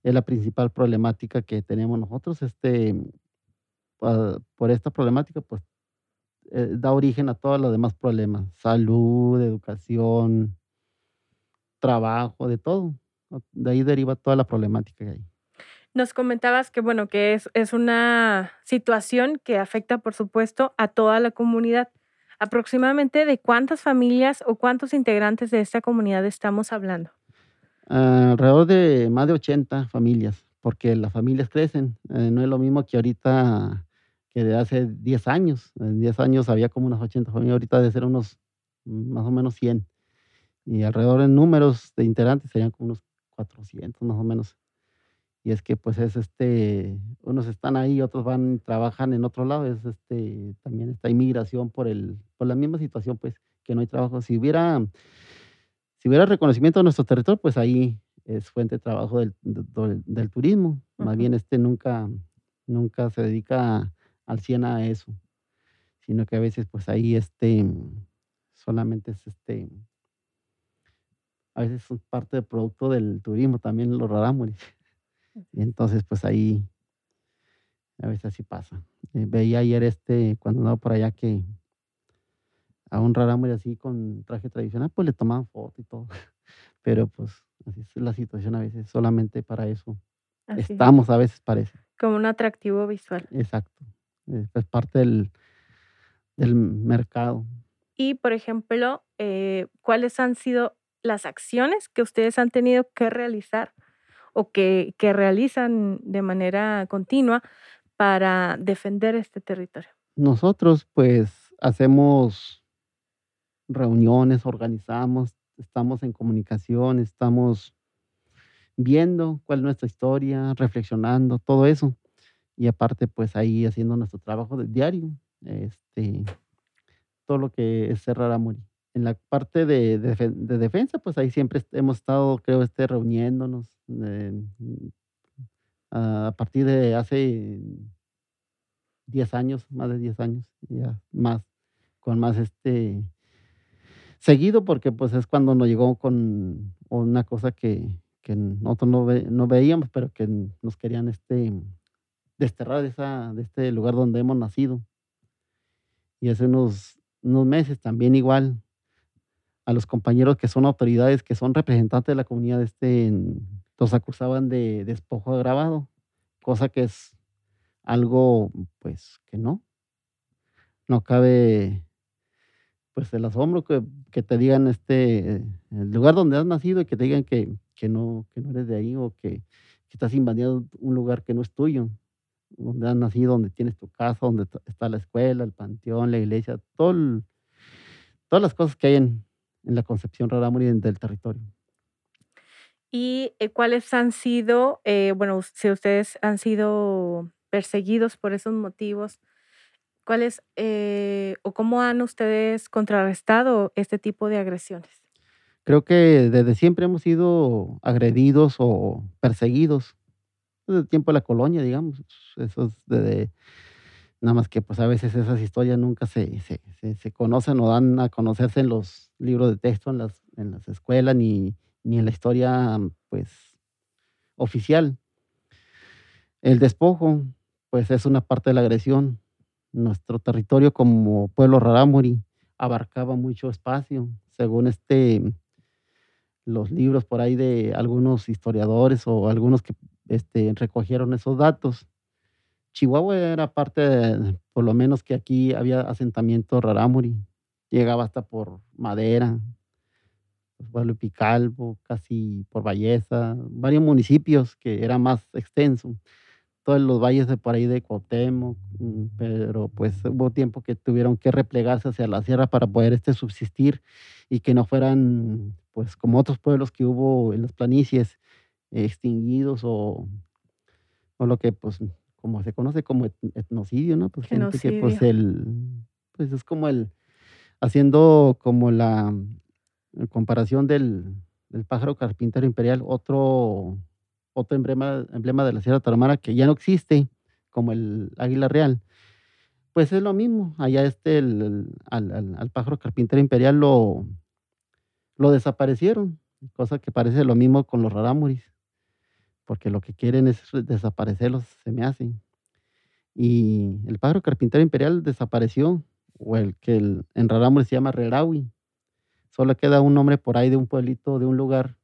[SPEAKER 5] es la principal problemática que tenemos nosotros. Este, por esta problemática, pues eh, da origen a todos los demás problemas, salud, educación, trabajo, de todo. De ahí deriva toda la problemática que hay.
[SPEAKER 1] Nos comentabas que, bueno, que es, es una situación que afecta, por supuesto, a toda la comunidad. Aproximadamente de cuántas familias o cuántos integrantes de esta comunidad estamos hablando
[SPEAKER 5] alrededor de más de 80 familias, porque las familias crecen. Eh, no es lo mismo que ahorita que de hace 10 años. En 10 años había como unas 80 familias, ahorita debe ser unos más o menos 100. Y alrededor en números de integrantes serían como unos 400 más o menos. Y es que pues es este, unos están ahí, otros van, trabajan en otro lado, es este, también esta inmigración por el, por la misma situación pues, que no hay trabajo. Si hubiera si hubiera reconocimiento de nuestro territorio, pues ahí es fuente de trabajo del, del, turismo. Más bien este nunca, nunca se dedica al 100 a eso, sino que a veces pues ahí este, solamente es este, a veces es parte del producto del turismo también los rarámuris. Y entonces pues ahí a veces así pasa. Eh, veía ayer este, cuando andaba por allá que a un rarámuri así con traje tradicional, pues le tomaban foto y todo. Pero pues así es la situación a veces, solamente para eso estamos a veces parece.
[SPEAKER 1] Como un atractivo visual.
[SPEAKER 5] Exacto. Es parte del, del mercado.
[SPEAKER 1] Y, por ejemplo, eh, ¿cuáles han sido las acciones que ustedes han tenido que realizar o que, que realizan de manera continua para defender este territorio?
[SPEAKER 5] Nosotros, pues, hacemos reuniones, organizamos, estamos en comunicación, estamos viendo cuál es nuestra historia, reflexionando, todo eso. Y aparte, pues ahí haciendo nuestro trabajo diario, este, todo lo que es cerrar a morir. En la parte de, de, defensa, pues ahí siempre hemos estado, creo, este, reuniéndonos a partir de hace 10 años, más de 10 años, ya más, con más este seguido, porque pues es cuando nos llegó con una cosa que, nosotros no, veíamos, pero que nos querían este, desterrar de, esa, de este lugar donde hemos nacido. Y hace unos, unos meses también igual a los compañeros que son autoridades, que son representantes de la comunidad, este, los acusaban de despojo agravado, cosa que es algo, pues, que no. No cabe pues el asombro que, que, te digan este el lugar donde has nacido y que te digan que, que no, que no eres de ahí o que, estás invadiendo un lugar que no es tuyo, donde has nacido, donde tienes tu casa, donde está la escuela, el panteón, la iglesia, todo todas las cosas que hay en, en la concepción rarámuri del territorio.
[SPEAKER 1] ¿Y eh, cuáles han sido, eh, bueno, si ustedes han sido perseguidos por esos motivos, ¿Cuáles eh, o cómo han ustedes contrarrestado este tipo de agresiones?
[SPEAKER 5] Creo que desde siempre hemos sido agredidos o perseguidos. Desde el tiempo de la colonia, digamos. Eso es de, nada más que pues a veces esas historias nunca se, se, conocen o dan a conocerse en los libros de texto, en las, en las escuelas, ni, ni en la historia pues oficial. El despojo, pues es una parte de la agresión nuestro territorio como pueblo rarámuri abarcaba mucho espacio, según este los libros por ahí de algunos historiadores o algunos que este, recogieron esos datos. Chihuahua era parte, por lo menos que aquí había asentamiento rarámuri, llegaba hasta por Madera, pues, Picalvo, casi por Valleza, varios municipios que era más extenso todos los valles de por ahí de Cuauhtémoc, mm, pero pues hubo tiempo que tuvieron que replegarse hacia la sierra para poder este subsistir y que no fueran pues como otros pueblos que hubo en las planicies extinguidos o, o lo que pues como se conoce como etnocidio, ¿no? Pues gente que pues el pues es como el haciendo como la comparación del, del pájaro carpintero imperial, otro otro emblema, emblema de la Sierra Tarahumara que ya no existe, como el águila real. Pues es lo mismo, allá este, el, al, pájaro carpintero imperial lo, lo desaparecieron, cosa que parece lo mismo con los rarámuris, porque lo que quieren es desaparecerlos, se me hacen. Y el pájaro carpintero imperial desapareció, o el que en rarámuris se llama Rerawi. Solo queda un nombre por ahí de un pueblito, de un lugar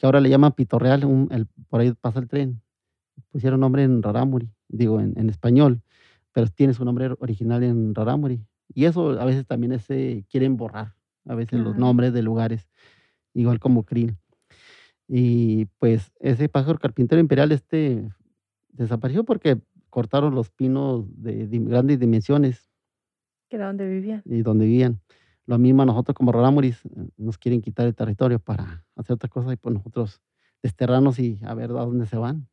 [SPEAKER 5] que ahora le llaman Pitorreal, el, por ahí pasa el tren. Pusieron nombre en Rarámuri, digo en, español, pero tiene su nombre original en Rarámuri. Y eso a veces también se quieren borrar, a veces los nombres de lugares, igual como Krill. Y pues ese pájaro carpintero imperial este desapareció porque cortaron los pinos de, de grandes dimensiones.
[SPEAKER 1] Que era donde vivían.
[SPEAKER 5] Y donde vivían. Lo mismo nosotros como Rarámuris nos quieren quitar el territorio para hacer otra cosa y pues nosotros desterrarnos y a ver a dónde se van.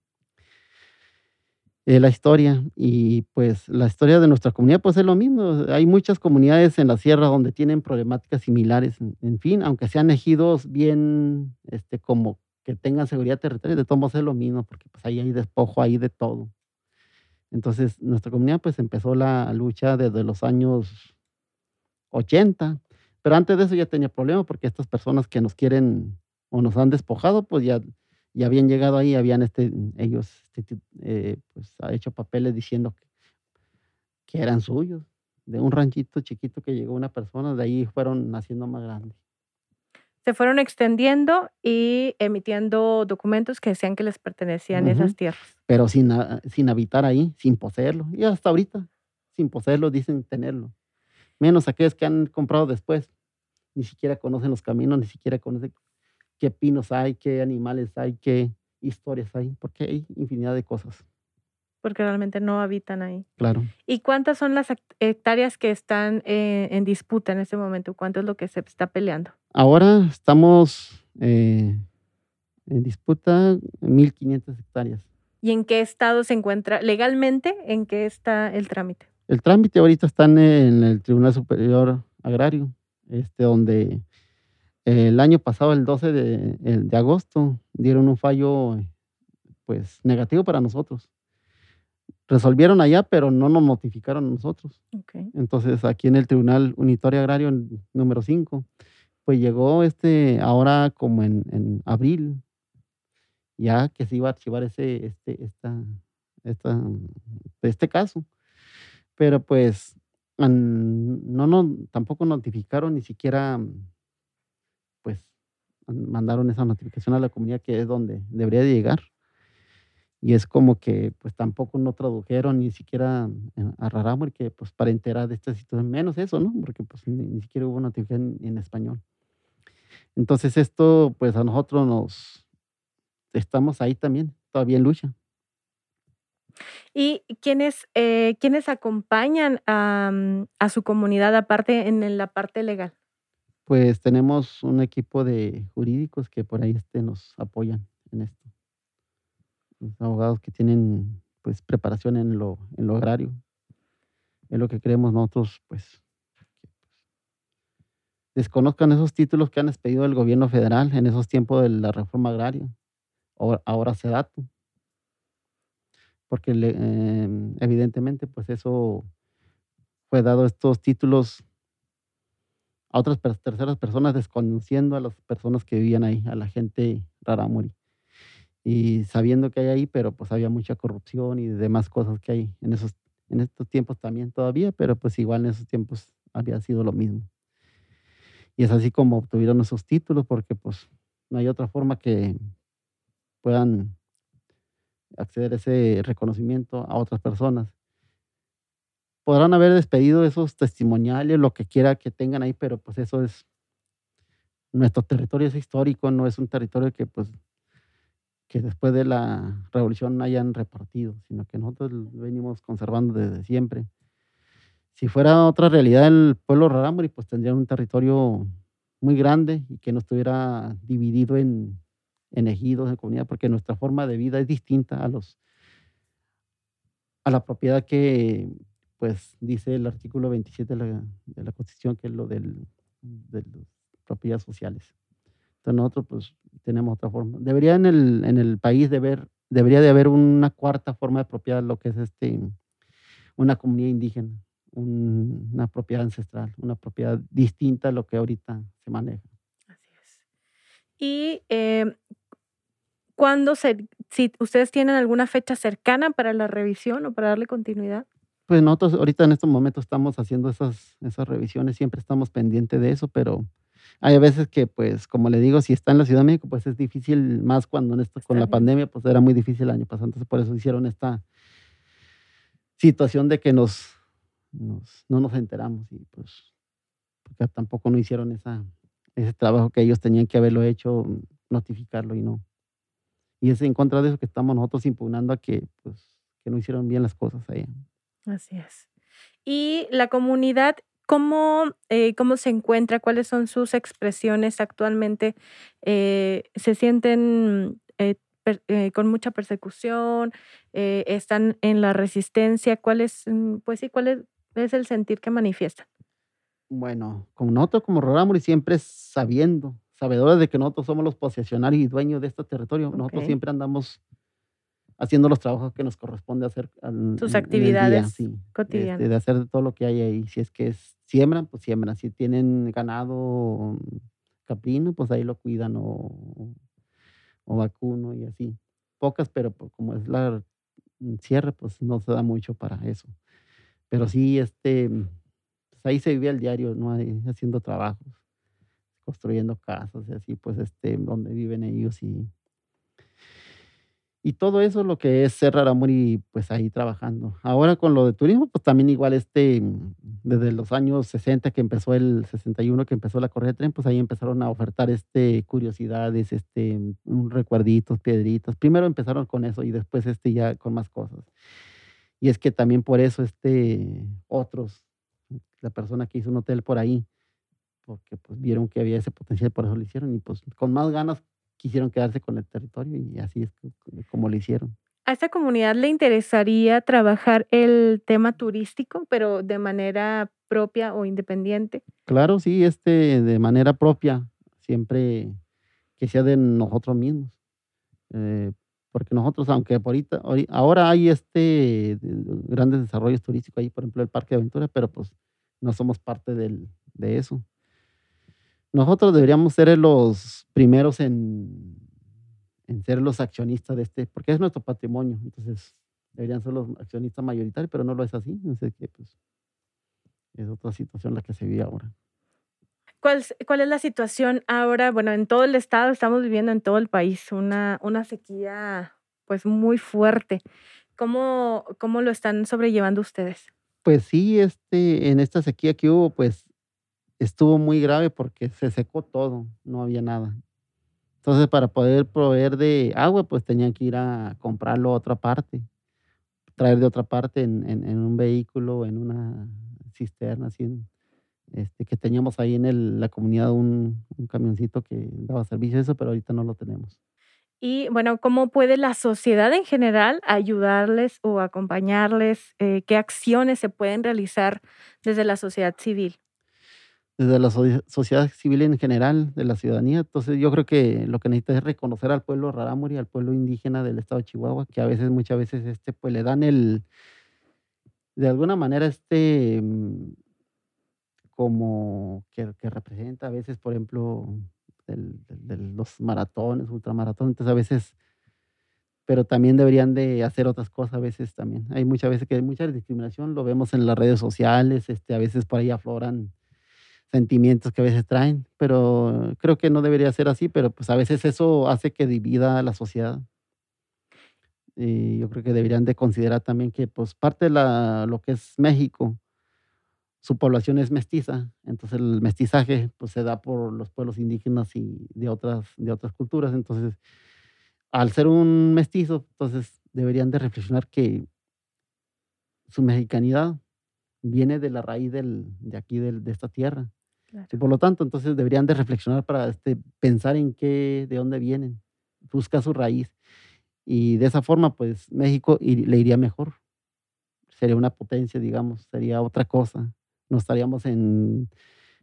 [SPEAKER 5] Eh, la historia y pues la historia de nuestra comunidad pues es lo mismo. Hay muchas comunidades en la sierra donde tienen problemáticas similares. En fin, aunque sean ejidos bien, este, como que tengan seguridad territorial, de todos es lo mismo porque pues ahí hay despojo, ahí de todo. Entonces nuestra comunidad pues empezó la lucha desde los años 80 pero antes de eso ya tenía problemas porque estas personas que nos quieren o nos han despojado, pues ya, ya habían llegado ahí, habían este, ellos este, eh, pues, ha hecho papeles diciendo que, eran suyos. de un ranchito chiquito que llegó una persona, de ahí fueron naciendo más grandes.
[SPEAKER 1] Se fueron extendiendo y emitiendo documentos que decían que les pertenecían
[SPEAKER 5] Ujú.
[SPEAKER 1] esas tierras.
[SPEAKER 5] Pero sin, sin habitar ahí, sin poseerlo. Y hasta ahorita, sin poseerlo, dicen tenerlo. Menos aquellos que han comprado después. Ni siquiera conocen los caminos, ni siquiera conocen qué pinos hay, qué animales hay, qué historias hay, porque hay infinidad de cosas.
[SPEAKER 1] porque realmente no habitan ahí.
[SPEAKER 5] Claro.
[SPEAKER 1] ¿Y cuántas son las hect- hectáreas que están eh, en disputa en este momento? ¿Cuánto es lo que se está peleando?
[SPEAKER 5] Ahora estamos eh, en disputa 1.500 hectáreas.
[SPEAKER 1] ¿Y en qué estado se encuentra legalmente? ¿En qué está el trámite?
[SPEAKER 5] El trámite ahorita está en el Tribunal Superior Agrario, este, donde el año pasado, el 12 de, el de agosto, dieron un fallo pues negativo para nosotros. Resolvieron allá, pero no nos notificaron a nosotros. Entonces, aquí en el Tribunal Unitario Agrario número 5, pues llegó este ahora como en, en abril, ya que se iba a archivar ese, este, esta, esta, este caso. Pero pues no, no, tampoco notificaron, ni siquiera pues man- mandaron esa notificación a la comunidad que es donde debería de llegar. Y es como que pues tampoco no tradujeron ni siquiera eh, a Rarámuri que pues para enterar de esta situación, menos eso, ¿no? Porque pues ni, ni siquiera hubo notificación en, en español. Entonces esto pues a nosotros nos estamos ahí también, todavía en lucha.
[SPEAKER 1] ¿Y quiénes, eh, quiénes acompañan a, mm, a su comunidad aparte en la parte legal?
[SPEAKER 5] Pues tenemos un equipo de jurídicos que por ahí este, nos apoyan en esto. Los abogados que tienen pues preparación en lo, en lo agrario. Es lo que creemos nosotros, pues, pues, desconozcan esos títulos que han expedido el gobierno federal en esos tiempos de la reforma agraria. Ahora, ahora se dato. Porque le- em, evidentemente, pues eso fue dado estos títulos a otras terceras personas desconociendo a las personas que vivían ahí, a la gente rarámuri. Y sabiendo que hay ahí, pero pues había mucha corrupción y demás cosas que hay en esos en estos tiempos también todavía, pero pues igual en esos tiempos había sido lo mismo. Y es así como obtuvieron esos títulos, porque pues no hay otra forma que puedan acceder a ese reconocimiento a otras personas. Podrán haber despedido esos testimoniales, lo que quiera que tengan ahí, pero pues eso es, nuestro territorio es histórico, no es un territorio que pues que después de la revolución hayan repartido, sino que nosotros venimos conservando desde siempre. Si fuera otra realidad el pueblo rarámuri, pues tendría un territorio muy grande y que no estuviera dividido en, en ejidos, en comunidad, porque nuestra forma de vida es distinta a los a la propiedad que pues dice el artículo 27 de la, de la Constitución, que es lo del, de las propiedades sociales. Entonces nosotros pues tenemos otra forma. Debería en el, en el país de haber, debería de haber una cuarta forma de propiedad, lo que es este, una comunidad indígena, un- una propiedad ancestral, una propiedad distinta a lo que ahorita se maneja.
[SPEAKER 1] Y eh, ¿cuándo se, si ustedes tienen alguna fecha cercana para la revisión o para darle continuidad?
[SPEAKER 5] Pues nosotros ahorita en estos momentos estamos haciendo esas, esas revisiones, siempre estamos pendientes de eso, pero hay veces que, pues, como le digo, si está en la Ciudad de México, pues es difícil, más cuando en esto, con la pandemia, pues era muy difícil el año pasado, entonces por eso hicieron esta situación de que nos, nos- no nos enteramos y pues porque tampoco no hicieron esa, ese trabajo que ellos tenían que haberlo hecho, notificarlo y no. Y es en contra de eso que estamos nosotros impugnando a que, pues, que no hicieron bien las cosas allá.
[SPEAKER 1] Así es. Y la comunidad, ¿cómo, eh, cómo se encuentra? ¿Cuáles son sus expresiones actualmente? Eh, ¿Se sienten eh, con mucha persecución? ¿Están en la resistencia? ¿Cuál mm, pues sí, cuál es el sentir que manifiestan?
[SPEAKER 5] Bueno, como nosotros como Rarámuri siempre sabiendo, sabedores de que nosotros somos los posesionarios y dueños de este territorio, nosotros
[SPEAKER 1] Ok.
[SPEAKER 5] siempre andamos haciendo los trabajos que nos corresponde hacer al-
[SPEAKER 1] Sus
[SPEAKER 5] el día,
[SPEAKER 1] actividades
[SPEAKER 5] sí, este,
[SPEAKER 1] cotidianas.
[SPEAKER 5] de hacer todo lo que hay ahí. Si es que es- siembran, pues siembran. Si tienen ganado caprino, pues ahí lo cuidan o, o vacuno y así. Pocas, pero pues, como es la cierre, pues no se da mucho para eso. Pero sí, este, ahí se vivía el diario, ¿no? Ahí haciendo trabajos, construyendo casas y así, pues, este, donde viven ellos y y todo eso lo que es ser Rarámuri, pues ahí trabajando. Ahora con lo de turismo, pues también igual este, desde los años 60 que empezó el 61 que empezó la correa de tren, pues ahí empezaron a ofertar este curiosidades, este recuerditos, piedritas. Primero empezaron con eso y después este ya con más cosas. Y es que también por eso este otros la persona que hizo un hotel por ahí porque pues vieron que había ese potencial, por eso lo hicieron y pues con más ganas quisieron quedarse con el territorio y así es como lo hicieron.
[SPEAKER 1] ¿A esta comunidad le interesaría trabajar el tema turístico, pero de manera propia o independiente?
[SPEAKER 5] Claro, sí, este, de manera propia, siempre que sea de nosotros mismos. Eh, porque nosotros, aunque por ahorita, ahora hay este grandes desarrollos turísticos ahí, por ejemplo, el Parque de Aventura, pero pues no somos parte de eso. Nosotros deberíamos ser los primeros en, en ser los accionistas de este, porque es nuestro patrimonio, entonces deberían ser los accionistas mayoritarios, pero no lo es así, entonces pues es otra situación la que se vive ahora.
[SPEAKER 1] ¿Cuál, ¿Cuál, es la situación ahora? Bueno, en todo el estado estamos viviendo en todo el país una, una sequía pues muy fuerte. ¿Cómo, ¿Cómo lo están sobrellevando ustedes?
[SPEAKER 5] Pues sí, este, en esta sequía que hubo, pues estuvo muy grave porque se secó todo, no había nada. Entonces, para poder proveer de agua, pues tenían que ir a comprarlo a otra parte, traer de otra parte en, un vehículo, en una cisterna, así, este, que teníamos ahí en el, la comunidad un, un camioncito que daba servicio a eso, pero ahorita no lo tenemos.
[SPEAKER 1] Y bueno, ¿cómo puede la sociedad en general ayudarles o acompañarles? Eh, ¿Qué acciones se pueden realizar desde la sociedad civil?
[SPEAKER 5] desde la sociedad civil en general, de la ciudadanía. Entonces yo creo que lo que necesita es reconocer al pueblo rarámuri, al pueblo indígena del estado de Chihuahua, que a veces, muchas veces, este, pues le dan el, de alguna manera, este, mm, como que, representa a veces, por ejemplo, los maratones, ultramaratones, entonces a veces, pero también deberían de hacer otras cosas a veces también. Hay muchas veces que hay mucha discriminación, lo vemos en las redes sociales, este, a veces por ahí afloran sentimientos que a veces traen, pero creo que no debería ser así, pero pues a veces eso hace que divida a la sociedad. Y yo creo que deberían de considerar también que pues parte de la, lo que es México, su población es mestiza, entonces el mestizaje pues se da por los pueblos indígenas y de otras, de otras culturas, entonces al ser un mestizo, entonces deberían de reflexionar que su mexicanidad viene de la raíz del, de aquí, del, de esta tierra. Y por lo tanto, entonces deberían de reflexionar para este, pensar en qué, de dónde vienen, buscar su raíz. Y de esa forma, pues México le iría mejor. Sería una potencia, digamos, sería otra cosa. No estaríamos en,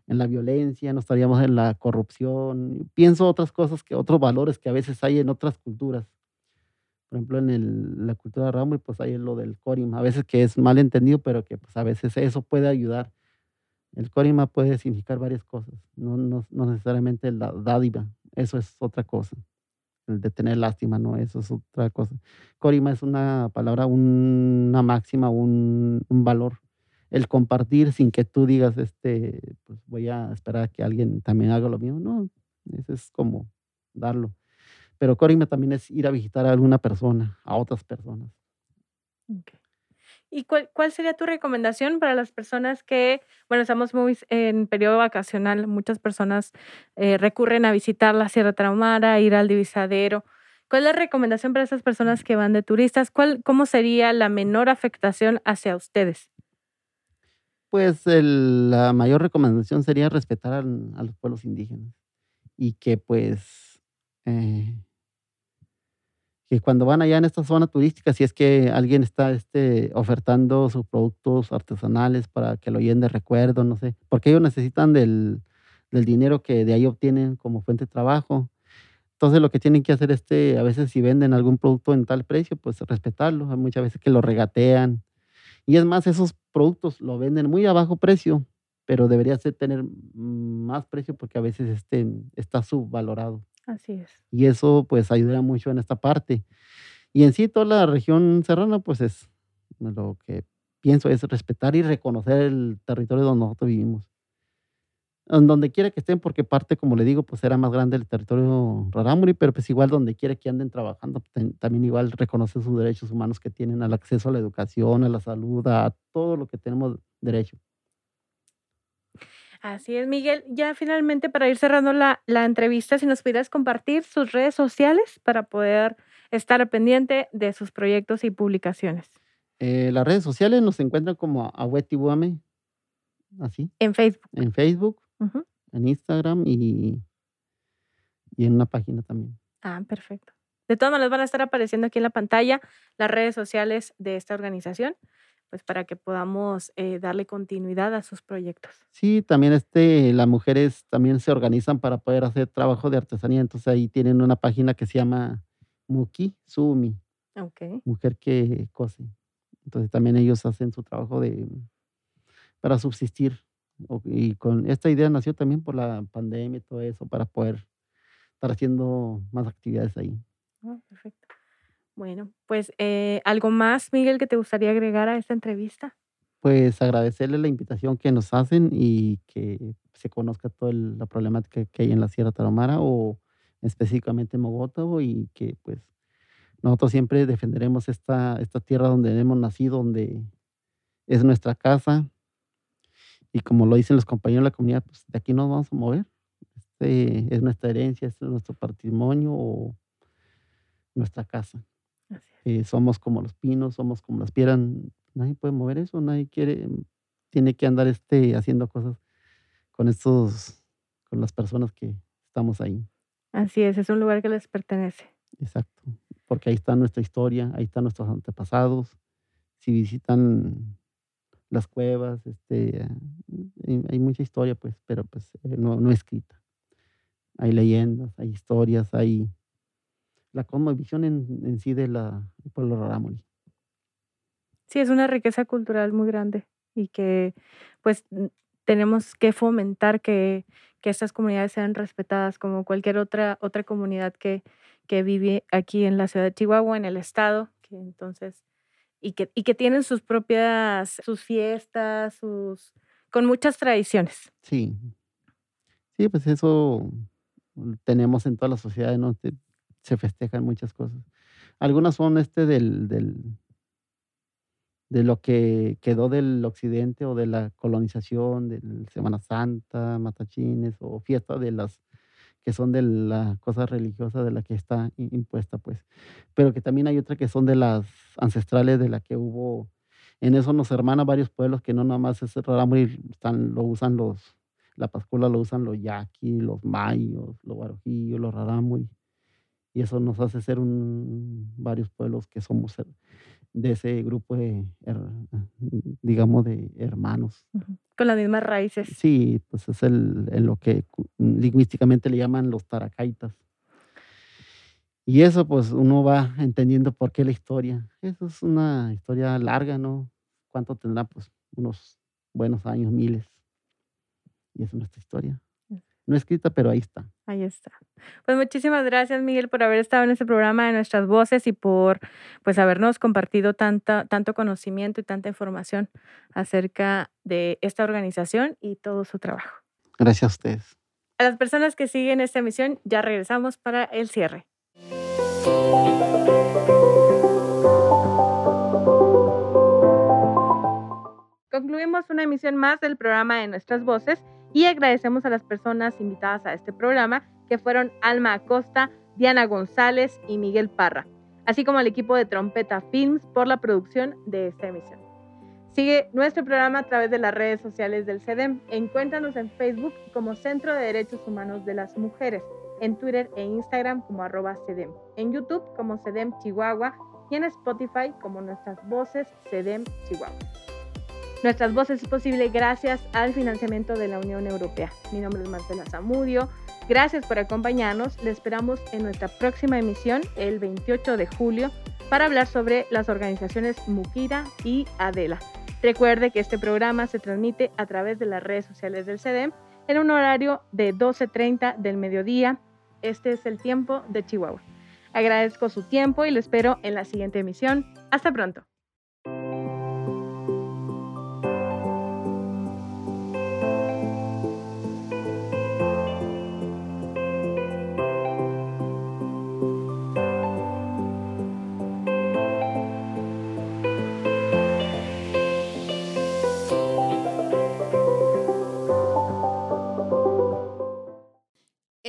[SPEAKER 5] en la violencia, no estaríamos en la corrupción. Pienso otras cosas, que otros valores que a veces hay en otras culturas. Por ejemplo, en la cultura de pues hay lo del Corim, a veces que es mal entendido, pero que pues a veces eso puede ayudar el corima puede significar varias cosas, no, no, no, necesariamente la dádiva, eso es otra cosa. El de tener lástima, no, eso es otra cosa. Corima es una palabra, una máxima, un valor. El compartir sin que tú digas, este, pues voy a esperar a que alguien también haga lo mismo. No, eso es como darlo. Pero corima también es ir a visitar a alguna persona, a otras personas.
[SPEAKER 1] Okay. ¿Y cuál, cuál, sería tu recomendación para las personas que, bueno, estamos muy en periodo vacacional, muchas personas eh, recurren a visitar la Sierra Traumara, ir al divisadero. ¿Cuál es la recomendación para esas personas que van de turistas? ¿Cuál, ¿Cómo sería la menor afectación hacia ustedes?
[SPEAKER 5] Pues la mayor recomendación sería respetar a, a, los pueblos indígenas y que pues eh, que cuando van allá en esta zona turística, si es que alguien está este, ofertando sus productos artesanales para que lo lleven de recuerdo, no sé, porque ellos necesitan del, del dinero que de ahí obtienen como fuente de trabajo. Entonces lo que tienen que hacer es, este, a veces si venden algún producto en tal precio, pues respetarlo. Hay muchas veces que lo regatean. Y es más, esos productos lo venden muy a bajo precio, pero debería ser tener más precio porque a veces este, está subvalorado.
[SPEAKER 1] Así es.
[SPEAKER 5] Y eso pues ayuda mucho en esta parte. Y en sí toda la región serrana pues es lo que pienso es respetar y reconocer el territorio donde nosotros vivimos. En donde quiera que estén, porque parte, como le digo, pues era más grande el territorio Rarámuri, pero pues igual donde quiera que anden trabajando, también igual reconoce sus derechos humanos que tienen al acceso a la educación, a la salud, a todo lo que tenemos derecho.
[SPEAKER 1] Así es, Miguel. Ya finalmente para ir cerrando la, la entrevista, si nos pudieras compartir sus redes sociales para poder estar pendiente de sus proyectos y publicaciones.
[SPEAKER 5] Eh, las redes sociales nos encuentran como Ahuetibuame, así.
[SPEAKER 1] En Facebook.
[SPEAKER 5] En Facebook, en Instagram y, y en una página también.
[SPEAKER 1] Ah, perfecto. De todas maneras van a estar apareciendo aquí en la pantalla las redes sociales de esta organización, pues para que podamos eh, darle continuidad a sus proyectos.
[SPEAKER 5] Sí, también este, las mujeres también se organizan para poder hacer trabajo de artesanía, entonces ahí tienen una página que se llama Muki Sumi.
[SPEAKER 1] Okay.
[SPEAKER 5] Mujer que cose. Entonces también ellos hacen su trabajo de para subsistir. Y con esta idea nació también por la pandemia y todo eso, para poder estar haciendo más actividades ahí.
[SPEAKER 1] Ah, perfecto. Bueno, pues eh, algo más, Miguel, que te gustaría agregar a esta entrevista.
[SPEAKER 5] Pues agradecerle la invitación que nos hacen y que se conozca toda la problemática que hay en la Sierra Tarahumara o específicamente en Mogoto y que pues nosotros siempre defenderemos esta, esta tierra donde hemos nacido, donde es nuestra casa. Y como lo dicen los compañeros de la comunidad, pues de aquí nos vamos a mover. Este es nuestra herencia, este es nuestro patrimonio o nuestra casa. Eh, somos como los pinos, somos como las piedras. Nadie puede mover eso, nadie quiere, tiene que andar este, haciendo cosas con estos, con las personas que estamos ahí.
[SPEAKER 1] Así es, es un lugar que les pertenece.
[SPEAKER 5] Exacto, porque ahí está nuestra historia, ahí están nuestros antepasados. Si visitan las cuevas, este, hay, mucha historia, pues, pero pues eh, no, no escrita. Hay leyendas, hay historias, hay la cosmovisión en, en sí de la, del pueblo Rarámuri.
[SPEAKER 1] Sí, es una riqueza cultural muy grande y que pues tenemos que fomentar que, que estas comunidades sean respetadas como cualquier otra, otra comunidad que, que vive aquí en la ciudad de Chihuahua, en el estado, entonces, y que, y que tienen sus propias, sus fiestas, sus, con muchas tradiciones.
[SPEAKER 5] Sí, sí, pues eso tenemos en toda la sociedad, ¿no? Se festejan muchas cosas. Algunas son este del, del, de lo que quedó del occidente o de la colonización, de Semana Santa, matachines o fiesta de las que son de la cosa religiosa de la que está impuesta, pues. Pero que también hay otra que son de las ancestrales de la que hubo. En eso nos hermanan varios pueblos que no nada más es Rarámuri, lo usan los, la Pascula lo usan los yaquis, los mayos, los guarojillos, los rarámuri. Y eso nos hace ser varios pueblos que somos de ese grupo de, digamos, de hermanos.
[SPEAKER 1] Con las mismas raíces.
[SPEAKER 5] Sí, pues es el, lo que lingüísticamente le llaman los taracaitas. Y eso pues uno va entendiendo por qué la historia. Eso es una historia larga, ¿no? ¿Cuánto tendrá? Pues unos buenos años, miles. Y es nuestra historia no escrita, pero ahí está.
[SPEAKER 1] Ahí está. Pues muchísimas gracias, Miguel, por haber estado en este programa de Nuestras Voces y por pues habernos compartido tanta, tanto conocimiento y tanta información acerca de esta organización y todo su trabajo.
[SPEAKER 5] Gracias a ustedes.
[SPEAKER 1] A las personas que siguen esta emisión, ya regresamos para el cierre. Concluimos una emisión más del programa de Nuestras Voces y agradecemos a las personas invitadas a este programa, que fueron Alma Acosta, Diana González y Miguel Parra, así como al equipo de Trompeta Films por la producción de esta emisión. Sigue nuestro programa a través de las redes sociales del CEDEM. Encuéntranos en Facebook como Centro de Derechos Humanos de las Mujeres, en Twitter e Instagram como arroba CEDEM, en YouTube como CEDEM Chihuahua y en Spotify como Nuestras Voces CEDEM Chihuahua. Nuestras voces es posible gracias al financiamiento de la Unión Europea. Mi nombre es Marcela Zamudio. Gracias por acompañarnos. Le esperamos en nuestra próxima emisión el 28 de julio para hablar sobre las organizaciones Mukira y Adela. Recuerde que este programa se transmite a través de las redes sociales del CEDEM en un horario de 12.30 del mediodía. Este es el tiempo de Chihuahua. Agradezco su tiempo y lo espero en la siguiente emisión. Hasta pronto.